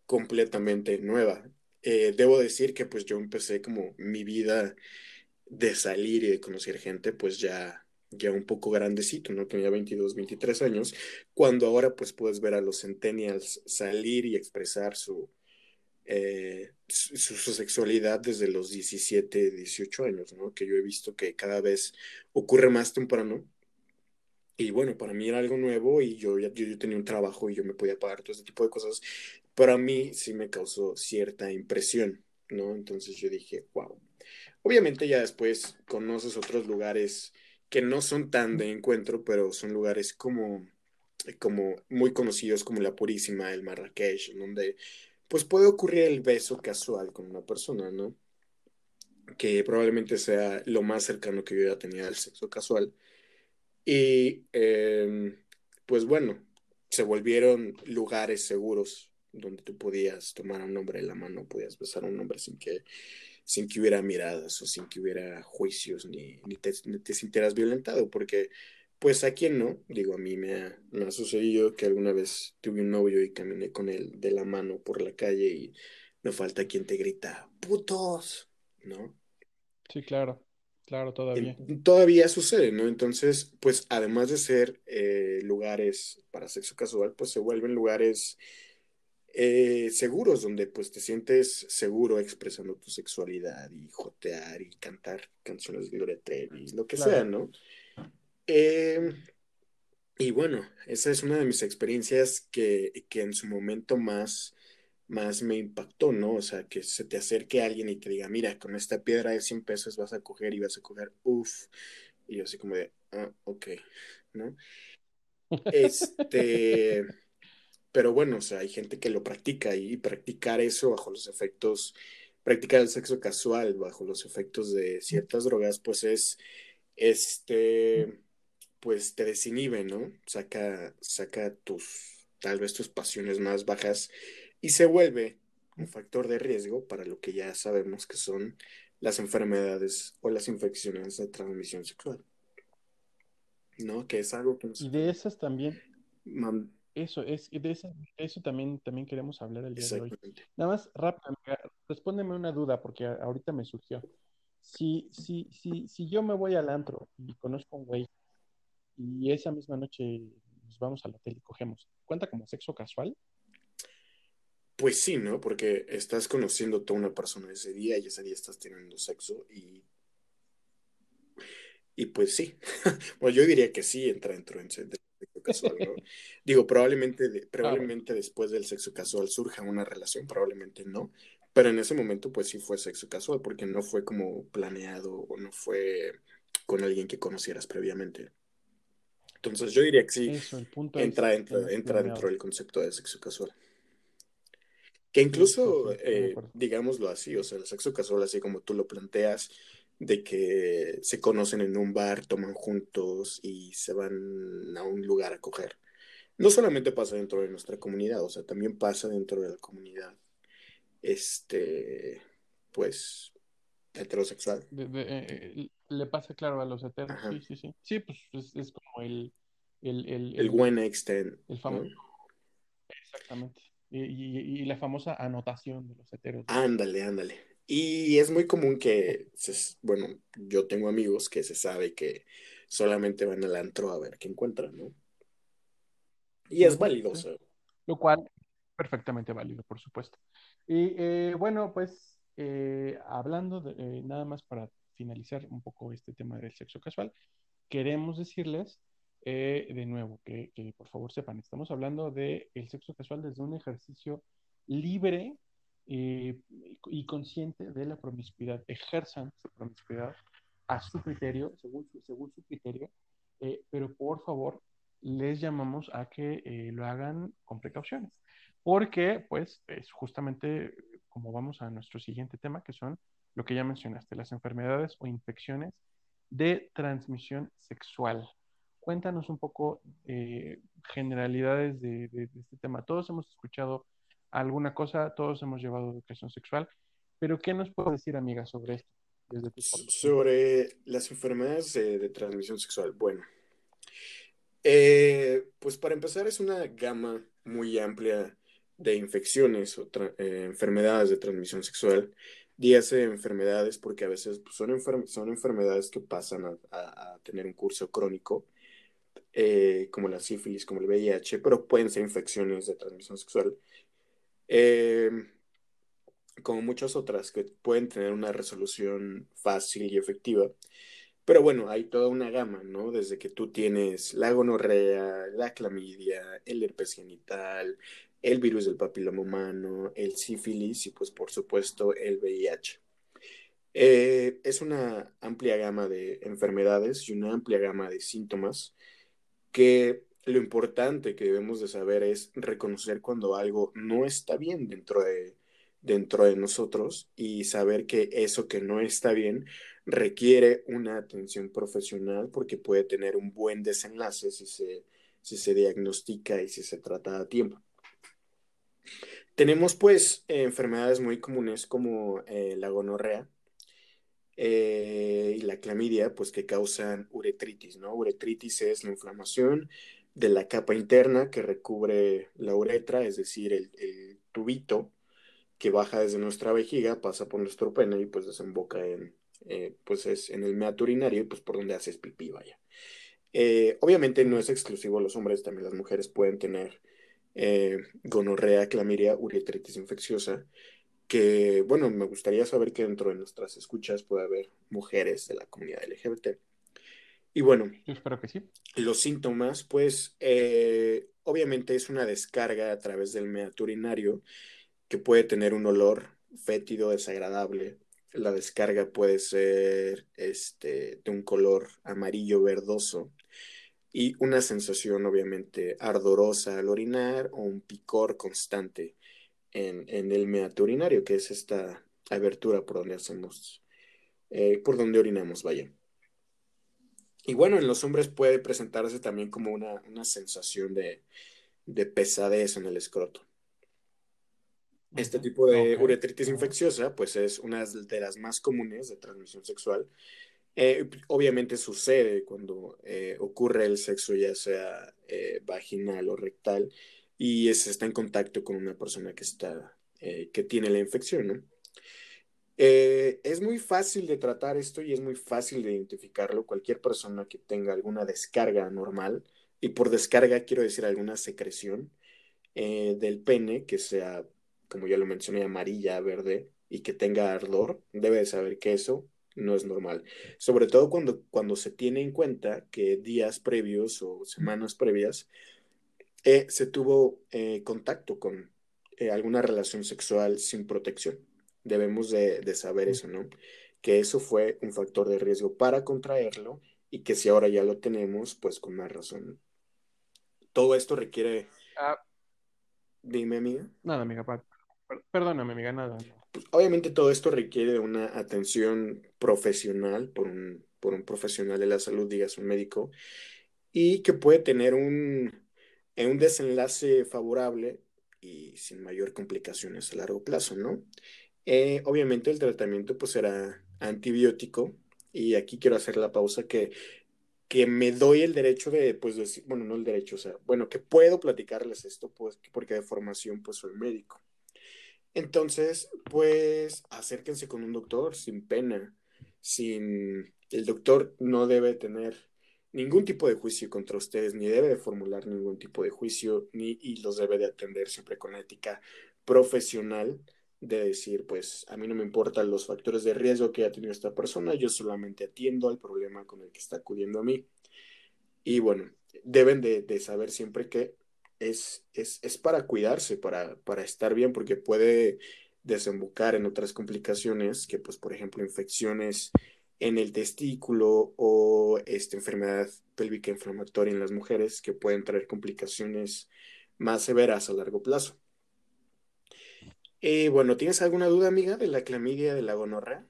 completamente nueva. eh, debo decir que pues yo empecé como mi vida de salir y de conocer gente pues ya ya un poco grandecito, ¿no? Tenía 22, 23 años, cuando ahora pues puedes ver a los centennials salir y expresar su, eh, su, sexualidad desde los 17, 18 años, ¿no? Que yo he visto que cada vez ocurre más temprano. Y bueno, para mí era algo nuevo y yo, yo, yo tenía un trabajo y yo me podía pagar todo ese tipo de cosas. Para mí sí me causó cierta impresión, ¿no? Entonces yo dije, wow. Obviamente ya después conoces otros lugares que no son tan de encuentro, pero son lugares como, como muy conocidos como La Purísima, el Marrakech, donde pues puede ocurrir el beso casual con una persona, ¿no? Que probablemente sea lo más cercano que yo ya tenía al sexo casual. Y em, pues bueno, se volvieron lugares seguros donde tú podías tomar a un hombre de la mano, podías besar a un hombre sin que sin que hubiera miradas o sin que hubiera juicios ni, ni, te, sintieras violentado, porque pues a quién no, digo, a mí me ha, me ha, sucedido que alguna vez tuve un novio y caminé con él de la mano por la calle y no falta quien te grita, putos, ¿no? Sí, claro, claro, todavía. todavía sucede, ¿no? Entonces, pues además de ser eh, lugares para sexo casual, pues se vuelven lugares eh, seguros, donde pues te sientes seguro expresando tu sexualidad y jotear y cantar canciones de Gloria Trevi, lo que sea, ¿no? Em, y bueno, esa es una de mis experiencias que, que en su momento más, más me impactó, ¿no? O sea, que se te acerque alguien y te diga, mira, con esta piedra de 100 pesos vas a coger y vas a coger, uff, y yo así como de, ah, ok, ¿no? Este pero bueno, o sea, hay gente que lo practica y practicar eso bajo los efectos, practicar el sexo casual bajo los efectos de ciertas drogas, pues es, este, pues te desinhibe, ¿no? Saca, saca tus, tal vez tus pasiones más bajas y se vuelve un factor de riesgo para lo que ya sabemos que son las enfermedades o las infecciones de transmisión sexual. ¿No? Que es algo que... Y de esas también... Eso, es, de eso, eso también, también queremos hablar el día de hoy. Nada más, rápido, respóndeme una duda, porque ahorita me surgió. Si, si, si, si yo me voy al antro y conozco a un güey y esa misma noche nos vamos al hotel y cogemos, ¿cuenta como sexo casual? Pues sí, ¿no? Porque estás conociendo a toda una persona ese día y ese día estás teniendo sexo y y pues sí, pues yo diría que sí entra dentro sexo casual, ¿no? Digo, probablemente, probablemente después del sexo casual surja una relación, probablemente no, pero en ese momento pues sí fue sexo casual porque no fue como planeado o no fue con alguien que conocieras previamente. Entonces yo diría que sí, entra, entra, entra dentro del concepto de sexo casual. Que incluso, eh, digámoslo así, o sea, el sexo casual, así como tú lo planteas, de que se conocen en un bar, toman juntos y se van a un lugar a coger. No solamente pasa dentro de nuestra comunidad, o sea, también pasa dentro de la comunidad, este, pues, heterosexual. Eh, le pasa, claro, a los heteros, sí, sí, sí. Sí, pues es, como el... El, el, el, buen extent. El famoso. Exactamente. Y, y, la famosa anotación de los heteros. Ándale, ándale. Y es muy común que, bueno, yo tengo amigos que se sabe que solamente van al antro a ver qué encuentran, ¿no? Y es válido. Lo cual, perfectamente válido, por supuesto. Y eh, bueno, pues eh, hablando de, eh, nada más para finalizar un poco este tema del sexo casual, queremos decirles de nuevo que, que, por favor sepan, estamos hablando del el sexo casual desde un ejercicio libre eh, y consciente de la promiscuidad, ejerzan su promiscuidad a su criterio, según su, según su criterio, eh, pero por favor les llamamos a que eh, lo hagan con precauciones, porque pues es justamente como vamos a nuestro siguiente tema, que son lo que ya mencionaste, las enfermedades o infecciones de transmisión sexual. Cuéntanos un poco generalidades de, de, este tema. Todos hemos escuchado alguna cosa, todos hemos llevado educación sexual, pero ¿qué nos puedes decir, amiga, sobre esto? Desde sobre las enfermedades de, transmisión sexual. Bueno, eh, pues para empezar es una gama muy amplia de infecciones o eh, enfermedades de transmisión sexual, dígase enfermedades porque a veces pues, son, son enfermedades que pasan a, tener un curso crónico, eh, como la sífilis, como el VIH, pero pueden ser infecciones de transmisión sexual, eh, como muchas otras que pueden tener una resolución fácil y efectiva. Pero bueno, hay toda una gama, ¿no? Desde que tú tienes la gonorrea, la clamidia, el herpes genital, el virus del papiloma humano, el sífilis y pues por supuesto el VIH. Eh, es una amplia gama de enfermedades y una amplia gama de síntomas que lo importante que debemos de saber es reconocer cuando algo no está bien dentro de, dentro de nosotros y saber que eso que no está bien requiere una atención profesional porque puede tener un buen desenlace si se, si se diagnostica y si se trata a tiempo. Tenemos pues enfermedades muy comunes como eh, la gonorrea eh, y la clamidia, pues que causan uretritis, ¿no? Uretritis es la inflamación de la capa interna que recubre la uretra, es decir, el, tubito que baja desde nuestra vejiga, pasa por nuestro pene y pues desemboca en, eh, pues es en el meato urinario y pues por donde haces pipí, vaya. obviamente no es exclusivo a los hombres, también las mujeres pueden tener eh, gonorrea, clamidia, uretritis infecciosa, que, bueno, me gustaría saber que dentro de nuestras escuchas puede haber mujeres de la comunidad LGBT. Y bueno, espero que sí. Los síntomas, pues, eh, obviamente es una descarga a través del meato urinario que puede tener un olor fétido, desagradable. La descarga puede ser este, de un color amarillo verdoso y una sensación obviamente ardorosa al orinar o un picor constante en, el meato urinario, que es esta abertura por donde hacemos, eh, por donde orinamos, vaya. Y bueno, en los hombres puede presentarse también como una, sensación de, pesadez en el escroto. Este tipo de uretritis infecciosa, pues es una de las más comunes de transmisión sexual eh, obviamente sucede cuando eh, ocurre el sexo, ya sea eh, vaginal o rectal, y se está en contacto con una persona que, está, que tiene la infección, ¿no? Es muy fácil de tratar esto y es muy fácil de identificarlo. Cualquier persona que tenga alguna descarga normal, y por descarga quiero decir alguna secreción del pene que sea, como ya lo mencioné, amarilla, verde, y que tenga ardor, debe de saber que eso no es normal. Sobre todo cuando, cuando se tiene en cuenta que días previos o semanas previas eh, se tuvo eh, contacto con eh, alguna relación sexual sin protección. Debemos de, saber eso, ¿no? Que eso fue un factor de riesgo para contraerlo y que si ahora ya lo tenemos, pues con más razón. Todo esto requiere... Ah. Dime, amiga. Nada, amiga. Perdóname, amiga, nada. Pues, obviamente todo esto requiere una atención profesional por un, por un profesional de la salud, digas un médico, y que puede tener un, un desenlace favorable y sin mayor complicaciones a largo plazo, ¿no? Eh, obviamente el tratamiento pues será antibiótico y aquí quiero hacer la pausa que, que me doy el derecho de, pues decir, bueno, no el derecho, o sea, bueno, que puedo platicarles esto pues porque de formación pues soy médico. Entonces, pues acérquense con un doctor sin pena, sin... El doctor no debe tener ningún tipo de juicio contra ustedes, ni debe de formular ningún tipo de juicio, ni y los debe de atender siempre con ética profesional de decir, pues a mí no me importan los factores de riesgo que haya tenido esta persona, yo solamente atiendo al problema con el que está acudiendo a mí. Y bueno, deben de, de saber siempre que es, es, para cuidarse, para, para estar bien, porque puede desembocar en otras complicaciones que, pues, por ejemplo, infecciones en el testículo o esta enfermedad pélvica inflamatoria en las mujeres que pueden traer complicaciones más severas a largo plazo. Y bueno, ¿tienes alguna duda, amiga, de la clamidia de la gonorrea?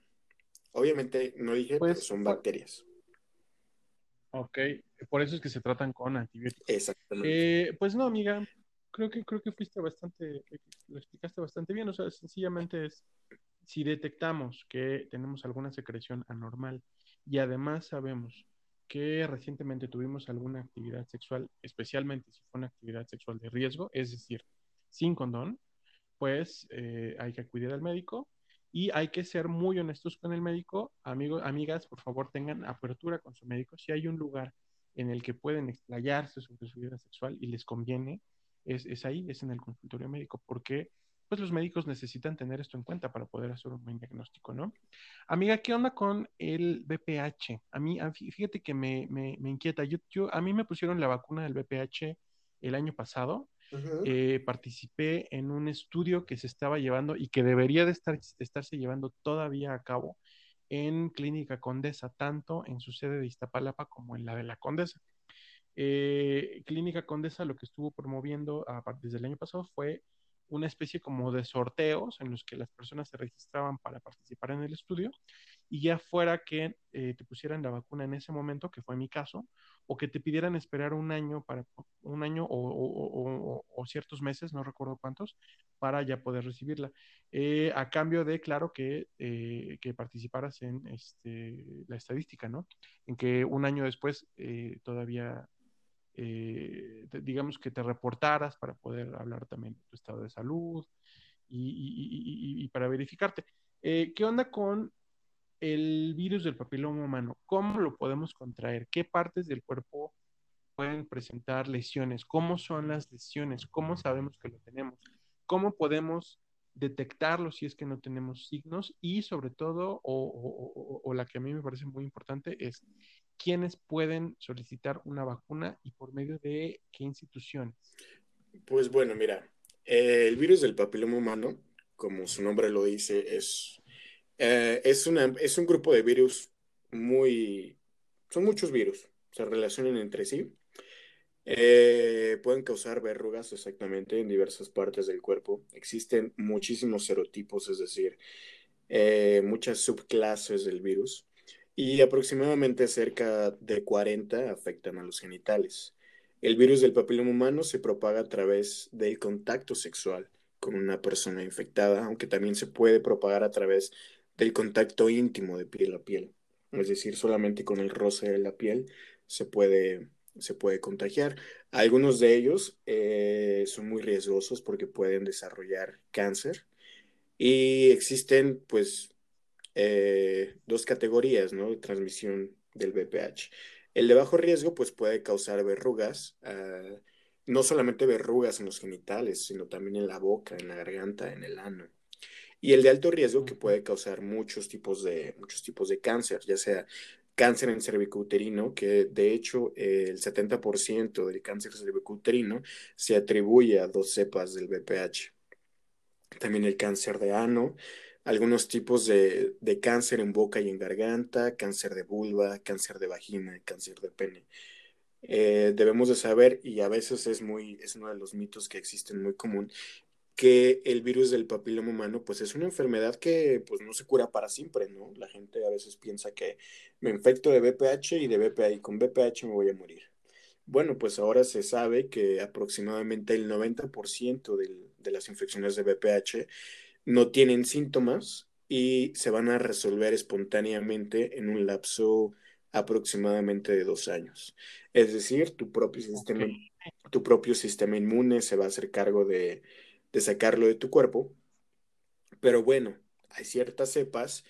Obviamente no dije, pues, son bacterias. Ok, por eso es que se tratan con antibióticos. Exactamente. Eh, pues no, amiga, creo que creo que fuiste bastante, lo explicaste bastante bien. O sea, sencillamente es si detectamos que tenemos alguna secreción anormal y además sabemos que recientemente tuvimos alguna actividad sexual, especialmente si fue una actividad sexual de riesgo, es decir, sin condón, pues eh, hay que acudir al médico y hay que ser muy honestos con el médico. Amigos, amigas, por favor, tengan apertura con su médico. Si hay un lugar en el que pueden explayarse sobre su vida sexual y les conviene, es, es ahí, es en el consultorio médico, porque pues los médicos necesitan tener esto en cuenta para poder hacer un buen diagnóstico, ¿no? Amiga, ¿qué onda con el BPH? A mí, fíjate que me, me, me inquieta. Yo, yo, a mí me pusieron la vacuna del BPH el año pasado. Eh, participé en un estudio que se estaba llevando y que debería de estar, estarse llevando todavía a cabo en Clínica Condesa, tanto en su sede de Iztapalapa como en la de la Condesa. Eh, Clínica Condesa lo que estuvo promoviendo desde el año pasado fue una especie como de sorteos en los que las personas se registraban para participar en el estudio y ya fuera que eh, te pusieran la vacuna en ese momento, que fue mi caso, o que te pidieran esperar un año para un año o, ciertos meses, no recuerdo cuántos, para ya poder recibirla. Eh, a cambio de, claro, que, eh, que participaras en este, la estadística, ¿no? En que un año después todavía digamos que te reportaras para poder hablar también de tu estado de salud y, para verificarte. ¿Qué onda con el virus del papiloma humano? ¿Cómo lo podemos contraer? ¿Qué partes del cuerpo pueden presentar lesiones? ¿Cómo son las lesiones? ¿Cómo sabemos que lo tenemos? ¿Cómo podemos detectarlo si es que no tenemos signos? Y sobre todo, o la que a mí me parece muy importante, es quiénes pueden solicitar una vacuna y por medio de qué instituciones? Pues bueno, mira, el virus del papiloma humano, como su nombre lo dice, es, eh, es, una, es un grupo de virus muy... Son muchos virus, se relacionan entre sí. Eh, pueden causar verrugas exactamente en diversas partes del cuerpo. Existen muchísimos serotipos, es decir, eh, muchas subclases del virus y aproximadamente cerca de 40 afectan a los genitales. El virus del papiloma humano se propaga a través del contacto sexual con una persona infectada, aunque también se puede propagar a través del contacto íntimo de piel a piel. Es decir, solamente con el roce de la piel se puede, se puede contagiar. Algunos de ellos eh, son muy riesgosos porque pueden desarrollar cáncer y existen pues eh, dos categorías ¿no? de transmisión del VPH. El de bajo riesgo pues puede causar verrugas, ah, no solamente verrugas en los genitales, sino también en la boca, en la garganta, en el ano. Y el de alto riesgo que puede causar muchos tipos de, muchos tipos de cáncer, ya sea cáncer en cervicouterino, que de hecho el 70% del cáncer cervicouterino se atribuye a dos cepas del VPH. También el cáncer de ano, algunos tipos de, cáncer en boca y en garganta, cáncer de vulva, cáncer de vagina, cáncer de pene. Eh, debemos de saber, y a veces es, muy, es uno de los mitos que existen muy común, que el virus del papiloma humano pues es una enfermedad que pues no se cura para siempre, ¿no? La gente a veces piensa que me infecto de BPH y de BPH y con BPH me voy a morir. Bueno, pues ahora se sabe que aproximadamente el 90% de las infecciones de BPH no tienen síntomas y se van a resolver espontáneamente en un lapso aproximadamente de dos años. Es decir, tu propio sistema, tu propio sistema inmune se va a hacer cargo de, sacarlo de tu cuerpo. Pero bueno, hay ciertas cepas,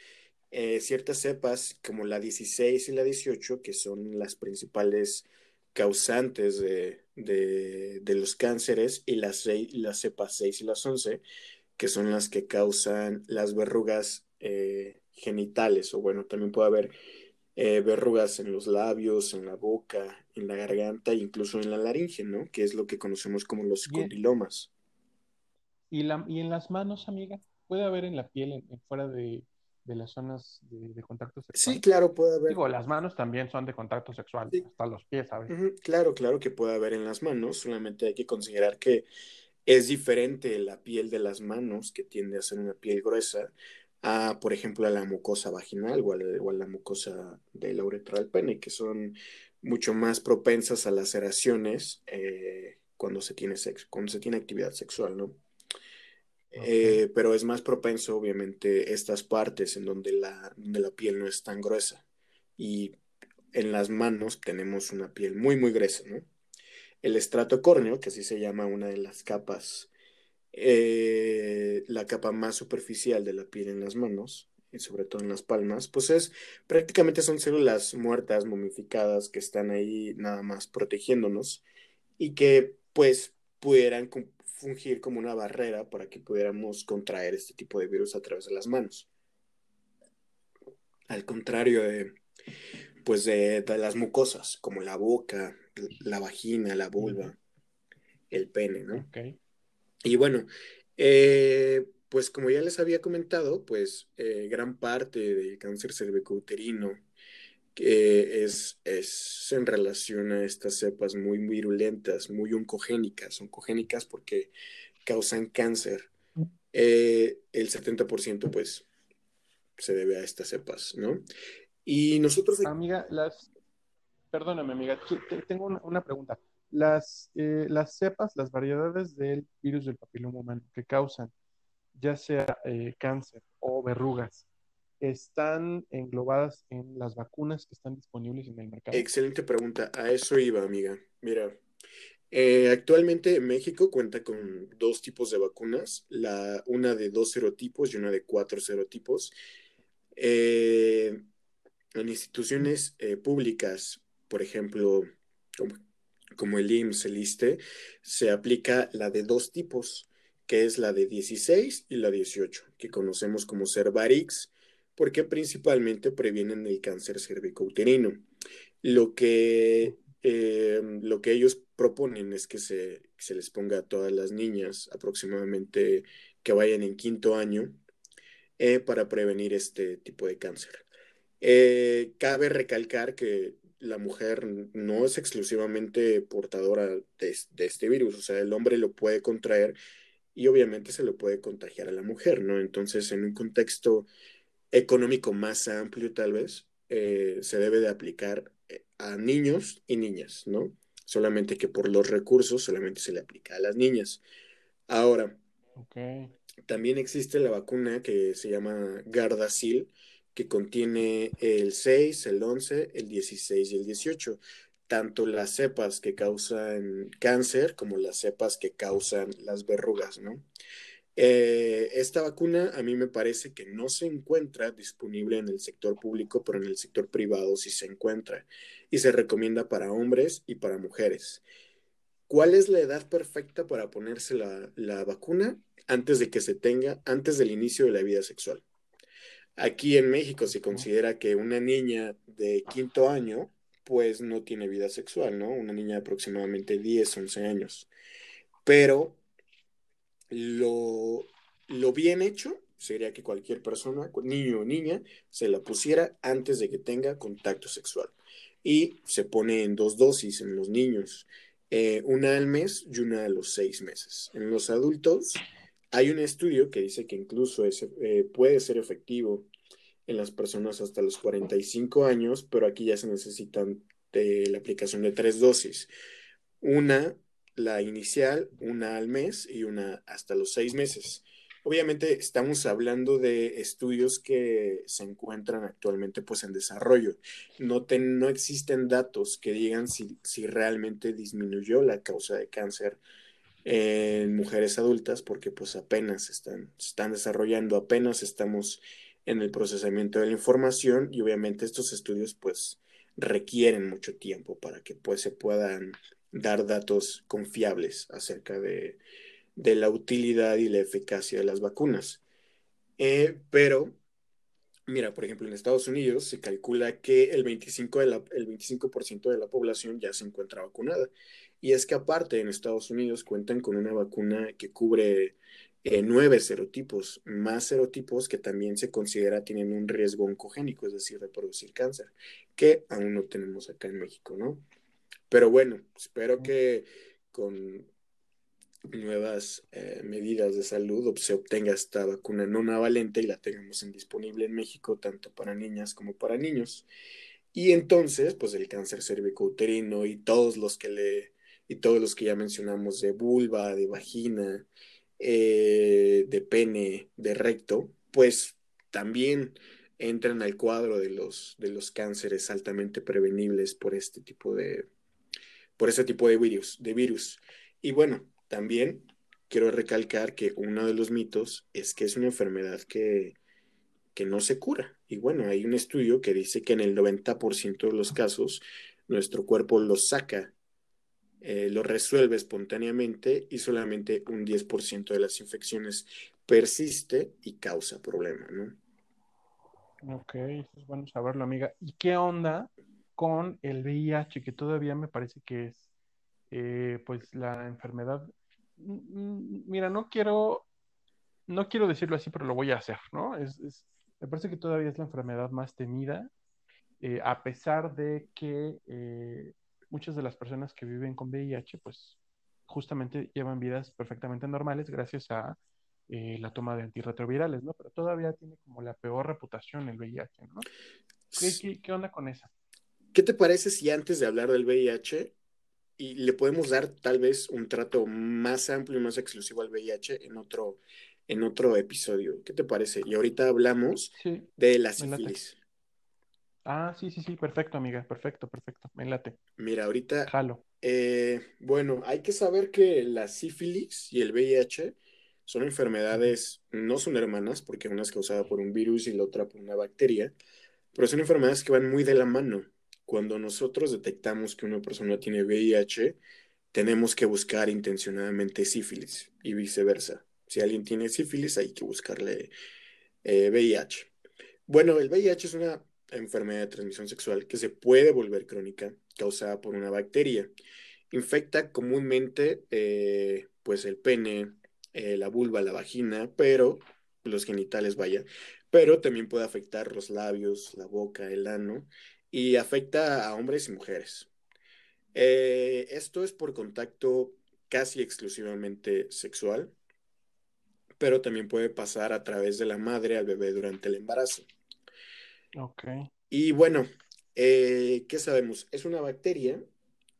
eh, ciertas cepas como la 16 y la 18, que son las principales causantes de, los cánceres, y las, las cepas 6 y las 11, que son las que causan las verrugas eh, genitales, o bueno, también puede haber eh, verrugas en los labios, en la boca, en la garganta, incluso en la laringe, ¿no? Que es lo que conocemos como los condilomas. ¿Y, la, y en las manos, amiga? ¿Puede haber en la piel, fuera de, las zonas de, contacto sexual? Sí, claro, puede haber. Digo, las manos también son de contacto sexual, hasta los pies, ¿sabes? Claro, claro que puede haber en las manos, solamente hay que considerar que es diferente la piel de las manos, que tiende a ser una piel gruesa, a, por ejemplo, a la mucosa vaginal o a la, mucosa de la uretra del pene, que son mucho más propensas a laceraciones eh, cuando se tiene sexo, cuando se tiene actividad sexual, ¿no? Eh, pero es más propenso, obviamente, estas partes en donde la, donde la piel no es tan gruesa. Y en las manos tenemos una piel muy, muy gruesa, ¿no? El estrato córneo, que así se llama una de las capas eh, la capa más superficial de la piel en las manos, y sobre todo en las palmas, pues es prácticamente son células muertas, momificadas, que están ahí nada más protegiéndonos y que pues pudieran fungir como una barrera para que pudiéramos contraer este tipo de virus a través de las manos. Al contrario de, pues de, las mucosas, como la boca, la vagina, la vulva, el pene, ¿no? Y bueno, eh, pues como ya les había comentado, pues eh, gran parte del cáncer cervicouterino que es, es en relación a estas cepas muy virulentas, muy oncogénicas, oncogénicas porque causan cáncer. Eh, el 70% pues se debe a estas cepas, ¿no? Y nosotros... Amiga, las... Perdóname, amiga, tengo una, pregunta. Las, eh, las cepas, las variedades del virus del papiloma humano que causan ya sea eh, cáncer o verrugas, están englobadas en las vacunas que están disponibles en el mercado? Excelente pregunta. A eso iba, amiga. Mira, eh, actualmente en México cuenta con dos tipos de vacunas, la, una de dos serotipos y una de cuatro serotipos. Eh, en instituciones públicas, por ejemplo, como, como el IMSS, el ISTE, se aplica la de dos tipos que es la de 16 y la 18, que conocemos como Cervarix, porque principalmente previenen el cáncer cervicouterino. Lo que, eh, lo que ellos proponen es que se, se, les ponga a todas las niñas aproximadamente que vayan en quinto año eh, para prevenir este tipo de cáncer. Eh, cabe recalcar que la mujer no es exclusivamente portadora de, de, este virus, o sea, el hombre lo puede contraer y obviamente se lo puede contagiar a la mujer, ¿no? Entonces, en un contexto económico más amplio, tal vez, eh, se debe de aplicar eh, a niños y niñas, ¿no? Solamente que por los recursos solamente se le aplica a las niñas. Ahora, también existe la vacuna que se llama Gardasil, que contiene el 6, el 11, el 16 y el 18 tanto las cepas que causan cáncer como las cepas que causan las verrugas, ¿no? Eh, esta vacuna a mí me parece que no se encuentra disponible en el sector público, pero en el sector privado sí se encuentra y se recomienda para hombres y para mujeres. ¿Cuál es la edad perfecta para ponerse la, la vacuna antes de que se tenga, antes del inicio de la vida sexual? Aquí en México se considera que una niña de quinto año pues no tiene vida sexual, ¿no? Una niña de aproximadamente 10, 11 años. Pero lo, lo bien hecho sería que cualquier persona, niño o niña, se la pusiera antes de que tenga contacto sexual. Y se pone en dos dosis en los niños, eh, una al mes y una a los seis meses. En los adultos hay un estudio que dice que incluso eh, puede ser efectivo en las personas hasta los 45 años, pero aquí ya se necesitan de la aplicación de tres dosis. Una, la inicial, una al mes y una hasta los seis meses. Obviamente estamos hablando de estudios que se encuentran actualmente pues en desarrollo. No, no existen datos que digan si, si realmente disminuyó la causa de cáncer en mujeres adultas porque pues apenas están, están desarrollando, apenas estamos en el procesamiento de la información y obviamente estos estudios pues requieren mucho tiempo para que pues se puedan dar datos confiables acerca de, la utilidad y la eficacia de las vacunas. Eh, pero, mira, por ejemplo, en Estados Unidos se calcula que el 25%, de la, el 25 de la población ya se encuentra vacunada. Y es que aparte en Estados Unidos cuentan con una vacuna que cubre eh, nueve serotipos, más serotipos que también se considera tienen un riesgo oncogénico, es decir, de producir cáncer, que aún no tenemos acá en México, ¿no? Pero bueno, espero que con nuevas eh, medidas de salud se obtenga esta vacuna no navalente y la tengamos en disponible en México, tanto para niñas como para niños. Y entonces, pues el cáncer cervicouterino y todos los que le y todos los que ya mencionamos de vulva, de vagina, eh, de pene, de recto, pues también entran al cuadro de los, de los cánceres altamente prevenibles por este tipo de, por este tipo de virus, de virus. Y bueno, también quiero recalcar que uno de los mitos es que es una enfermedad que, que no se cura. Y bueno, hay un estudio que dice que en el 90% de los casos nuestro cuerpo lo saca, eh, lo resuelve espontáneamente y solamente un 10% de las infecciones persiste y causa problema, ¿no? Ok, es bueno saberlo, amiga. ¿Y qué onda con el VIH, que todavía me parece que es, eh, pues, la enfermedad? Mm, mm, mira, no quiero, no quiero decirlo así, pero lo voy a hacer, ¿no? Es, me parece que todavía es la enfermedad más temida, eh, a pesar de que eh, muchas de las personas que viven con VIH, pues, justamente llevan vidas perfectamente normales gracias a la toma de antirretrovirales, ¿no? Pero todavía tiene como la peor reputación el VIH, ¿no? ¿Qué, onda con esa? ¿Qué te parece si antes de hablar del VIH y le podemos dar tal vez un trato más amplio y más exclusivo al VIH en otro, en otro episodio? ¿Qué te parece? Y ahorita hablamos de la sífilis. Ah, sí, sí, sí, perfecto, amiga, perfecto, perfecto, me late. Mira, ahorita... Jalo. Eh, bueno, hay que saber que la sífilis y el VIH son enfermedades, no son hermanas, porque una es causada por un virus y la otra por una bacteria, pero son enfermedades que van muy de la mano. Cuando nosotros detectamos que una persona tiene VIH, tenemos que buscar intencionadamente sífilis y viceversa. Si alguien tiene sífilis, hay que buscarle VIH. Eh, bueno, el VIH es una enfermedad de transmisión sexual que se puede volver crónica, causada por una bacteria. Infecta comúnmente eh, pues el pene, eh, la vulva, la vagina, pero los genitales, vaya, pero también puede afectar los labios, la boca, el ano y afecta a hombres y mujeres. Eh, esto es por contacto casi exclusivamente sexual, pero también puede pasar a través de la madre al bebé durante el embarazo. Ok. Y bueno, eh, ¿qué sabemos? Es una bacteria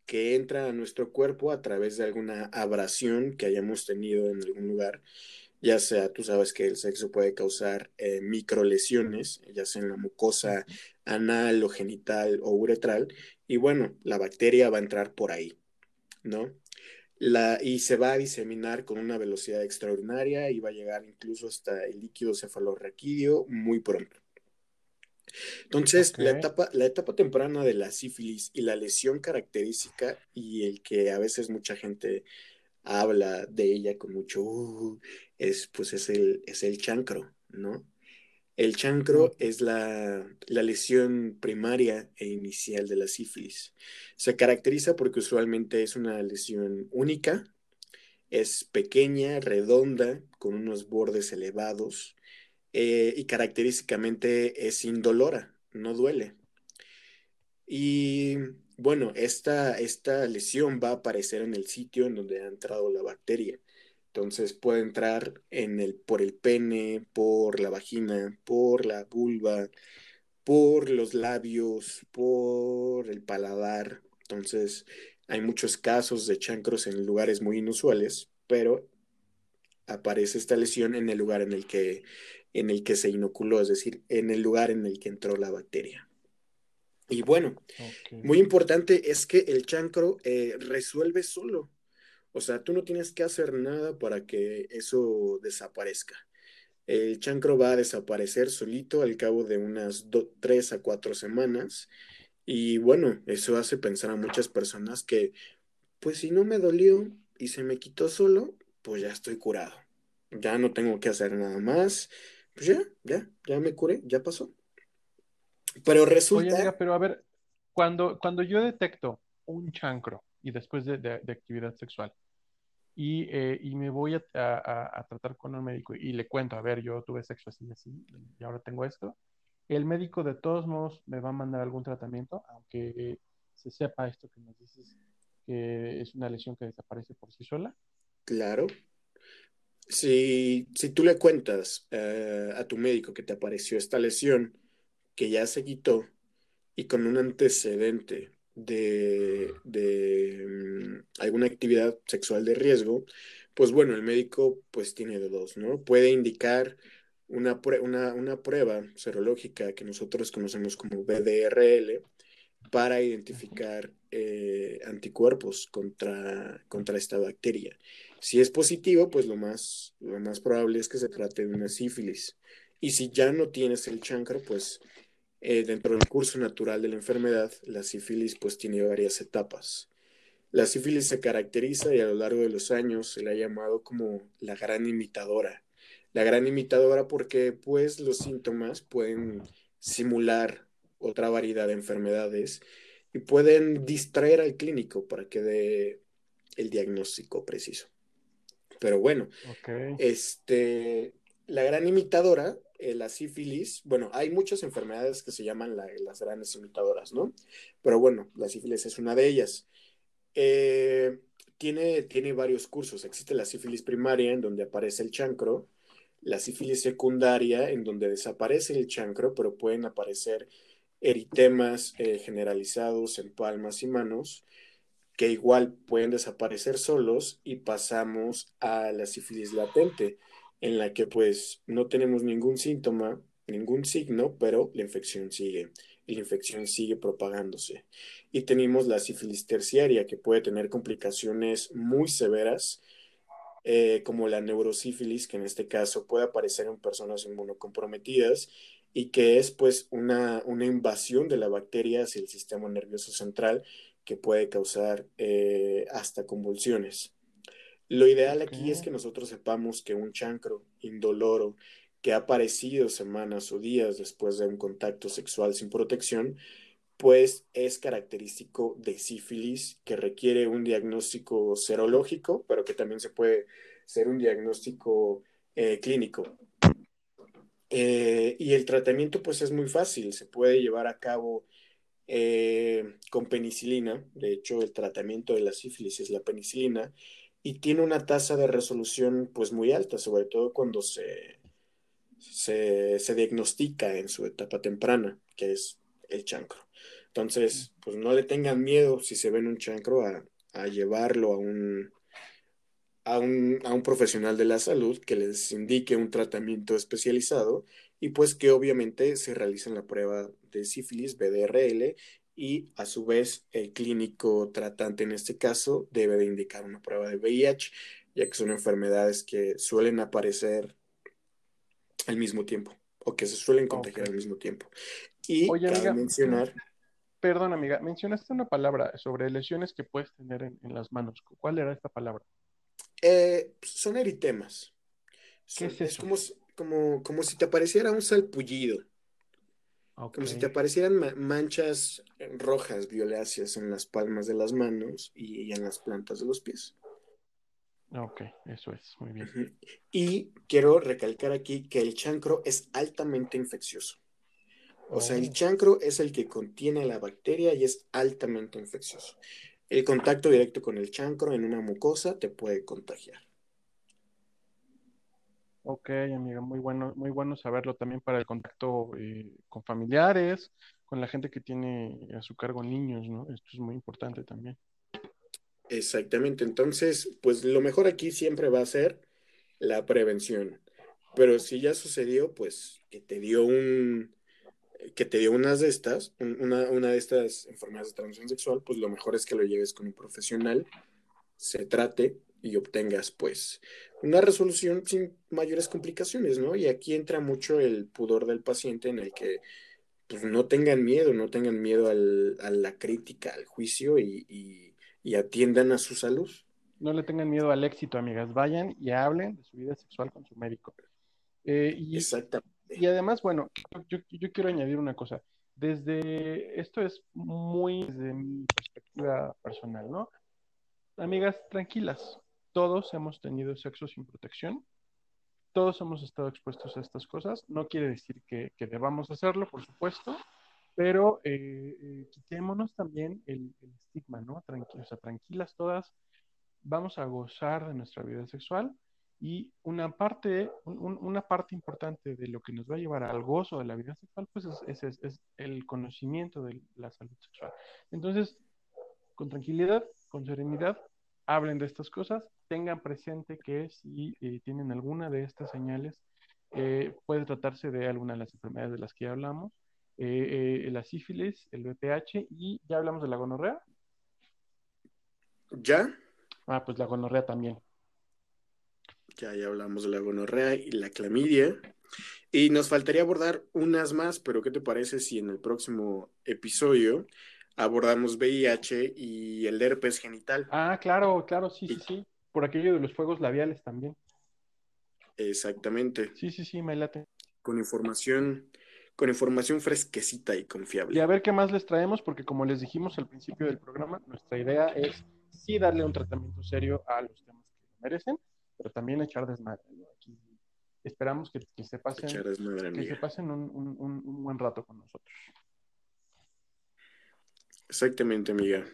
que entra a nuestro cuerpo a través de alguna abrasión que hayamos tenido en algún lugar, ya sea, tú sabes que el sexo puede causar eh, microlesiones, ya sea en la mucosa anal o genital o uretral, y bueno, la bacteria va a entrar por ahí, ¿no? La, y se va a diseminar con una velocidad extraordinaria y va a llegar incluso hasta el líquido cefalorraquídeo muy pronto. Entonces, la, etapa, la etapa temprana de la sífilis y la lesión característica y el que a veces mucha gente habla de ella con mucho, uh, es, pues es el, es el chancro, ¿no? El chancro es la, la, lesión primaria e inicial de la sífilis. Se caracteriza porque usualmente es una lesión única, es pequeña, redonda, con unos bordes elevados, eh, y característicamente es indolora, no duele. Y bueno, esta, esta lesión va a aparecer en el sitio en donde ha entrado la bacteria. Entonces puede entrar en el, por el pene, por la vagina, por la vulva, por los labios, por el paladar. Entonces hay muchos casos de chancros en lugares muy inusuales, pero aparece esta lesión en el lugar en el que en el que se inoculó, es decir, en el lugar en el que entró la bacteria. Y bueno, muy importante es que el chancro eh, resuelve solo. O sea, tú no tienes que hacer nada para que eso desaparezca. El chancro va a desaparecer solito al cabo de unas tres a cuatro semanas. Y bueno, eso hace pensar a muchas personas que, pues si no me dolió y se me quitó solo, pues ya estoy curado. Ya no tengo que hacer nada más pues ya, ya, ya me curé, ya pasó. Pero resulta. Oye, pero a ver, cuando, cuando yo detecto un chancro y después de, actividad sexual. Y, eh, y me voy a, tratar con un médico y le cuento, a ver, yo tuve sexo así y así y ahora tengo esto, el médico de todos modos me va a mandar algún tratamiento, aunque se sepa esto que nos dices que es una lesión que desaparece por sí sola. Claro, si, si tú le cuentas eh, a tu médico que te apareció esta lesión, que ya se quitó, y con un antecedente de, de mm, alguna actividad sexual de riesgo, pues bueno, el médico pues tiene de dos, ¿no? Puede indicar una, una, una prueba serológica que nosotros conocemos como BDRL, para identificar eh, anticuerpos contra, contra esta bacteria. Si es positivo, pues lo más, lo más probable es que se trate de una sífilis. Y si ya no tienes el chancro, pues eh, dentro del curso natural de la enfermedad, la sífilis pues tiene varias etapas. La sífilis se caracteriza y a lo largo de los años se le ha llamado como la gran imitadora. La gran imitadora porque pues los síntomas pueden simular otra variedad de enfermedades y pueden distraer al clínico para que dé el diagnóstico preciso. Pero bueno, este, la gran imitadora, eh, la sífilis, bueno, hay muchas enfermedades que se llaman las grandes imitadoras, ¿no? Pero bueno, la sífilis es una de ellas. Eh, tiene, tiene varios cursos. Existe la sífilis primaria, en donde aparece el chancro, la sífilis secundaria, en donde desaparece el chancro, pero pueden aparecer eritemas eh, generalizados en palmas y manos, que igual pueden desaparecer solos y pasamos a la sífilis latente, en la que pues no tenemos ningún síntoma, ningún signo, pero la infección sigue la infección sigue propagándose. Y tenemos la sífilis terciaria, que puede tener complicaciones muy severas, eh, como la neurosífilis, que en este caso puede aparecer en personas inmunocomprometidas y que es pues una, una invasión de la bacteria hacia el sistema nervioso central que puede causar eh, hasta convulsiones. Lo ideal aquí es que nosotros sepamos que un chancro indoloro que ha aparecido semanas o días después de un contacto sexual sin protección, pues es característico de sífilis que requiere un diagnóstico serológico, pero que también se puede ser un diagnóstico eh, clínico. Eh, y el tratamiento pues es muy fácil, se puede llevar a cabo eh, con penicilina, de hecho el tratamiento de la sífilis es la penicilina, y tiene una tasa de resolución pues muy alta, sobre todo cuando se, se, diagnostica en su etapa temprana, que es el chancro. Entonces, pues no le tengan miedo si se ven un chancro a, llevarlo a un, a un, a un, profesional de la salud que les indique un tratamiento especializado y pues que obviamente se realicen la prueba de sífilis, BDRL, y a su vez el clínico tratante en este caso debe de indicar una prueba de VIH, ya que son enfermedades que suelen aparecer al mismo tiempo o que se suelen contagiar al mismo tiempo. Y Oye, amiga, mencionar... Perdón, amiga, mencionaste una palabra sobre lesiones que puedes tener en, las manos. ¿Cuál era esta palabra? Eh, son eritemas. ¿Qué es eso? Es como, como, si te apareciera un salpullido. Como si te aparecieran manchas rojas, violáceas en las palmas de las manos y en las plantas de los pies. Ok, eso es, muy bien. Y quiero recalcar aquí que el chancro es altamente infeccioso. O sea, el oh. chancro es el que contiene la bacteria y es altamente infeccioso. El contacto directo con el chancro en una mucosa te puede contagiar. Ok, amiga, muy bueno, muy bueno saberlo también para el contacto eh, con familiares, con la gente que tiene a su cargo niños, ¿no? Esto es muy importante también. Exactamente, entonces, pues lo mejor aquí siempre va a ser la prevención. Pero si ya sucedió, pues que te dio un, que te dio unas de estas, una, una de estas enfermedades de transmisión sexual, pues lo mejor es que lo lleves con un profesional, se trate y obtengas pues una resolución sin mayores complicaciones, ¿no? Y aquí entra mucho el pudor del paciente en el que pues no tengan miedo, no tengan miedo al, a la crítica, al juicio y y atiendan a su salud. No le tengan miedo al éxito, amigas. Vayan y hablen de su vida sexual con su médico. Eh, y, Exactamente. Y además, bueno, yo, quiero añadir una cosa. Desde, esto es muy desde mi perspectiva personal, ¿no? Amigas, tranquilas. Todos hemos tenido sexo sin protección. Todos hemos estado expuestos a estas cosas. No quiere decir que, que debamos hacerlo, por supuesto pero eh, eh, quitémonos también el, estigma, ¿no? o sea, tranquilas todas, vamos a gozar de nuestra vida sexual y una parte, una parte importante de lo que nos va a llevar al gozo de la vida sexual, pues es, es, es, el conocimiento de la salud sexual. Entonces, con tranquilidad, con serenidad, hablen de estas cosas, tengan presente que si eh, tienen alguna de estas señales, puede tratarse de alguna de las enfermedades de las que ya hablamos, eh, eh, la sífilis, el VPH y ya hablamos de la gonorrea. ¿Ya? Ah, pues la gonorrea también. Ya, ya hablamos de la gonorrea y la clamidia. Y nos faltaría abordar unas más, pero ¿qué te parece si en el próximo episodio abordamos VIH y el herpes genital? Ah, claro, claro, sí, sí, sí. Por aquello de los fuegos labiales también. Exactamente. Sí, sí, sí, me late. Con información, con información fresquecita y confiable. Y a ver qué más les traemos, porque como les dijimos al principio del programa, nuestra idea es sí darle un tratamiento serio a los temas que merecen, pero también echar desmadre. Aquí esperamos que, que se pasen, que se pasen un- un- un buen rato con nosotros. Exactamente, amiga.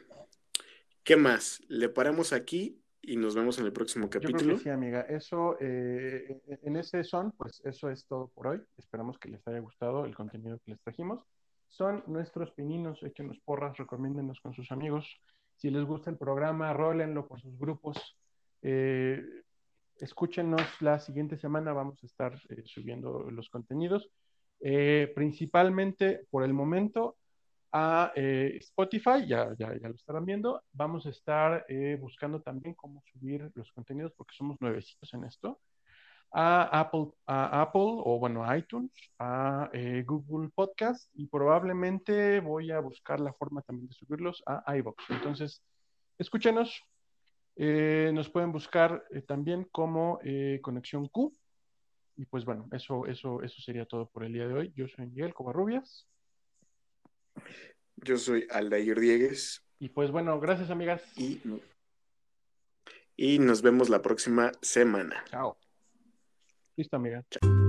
¿Qué más? Le paramos aquí y nos vemos en el próximo Yo creo capítulo. que sí, amiga. Eso, eh, en ese son, pues eso es todo por hoy. Esperamos que les haya gustado el contenido que les trajimos. Son nuestros pininos, échenos porras, recomiéndenos con sus amigos. Si les gusta el programa, rólenlo por sus grupos. Eh, escúchenos la siguiente semana, vamos a estar eh, subiendo los contenidos. Eh, principalmente por el momento a eh, Spotify, ya, ya, ya lo estarán viendo. Vamos a estar eh, buscando también cómo subir los contenidos porque somos nuevecitos en esto. A Apple, a Apple o bueno, a iTunes, a eh, Google Podcast y probablemente voy a buscar la forma también de subirlos a iBox. Entonces, escúchenos. Nos pueden buscar también como Conexión Q. Y pues bueno, eso, eso, eso sería todo por el día de hoy. Yo soy Miguel Covarrubias. Yo soy Aldair Diegues Y pues bueno, gracias amigas. y, y nos vemos la próxima semana. Chao. Listo, amiga. Chao.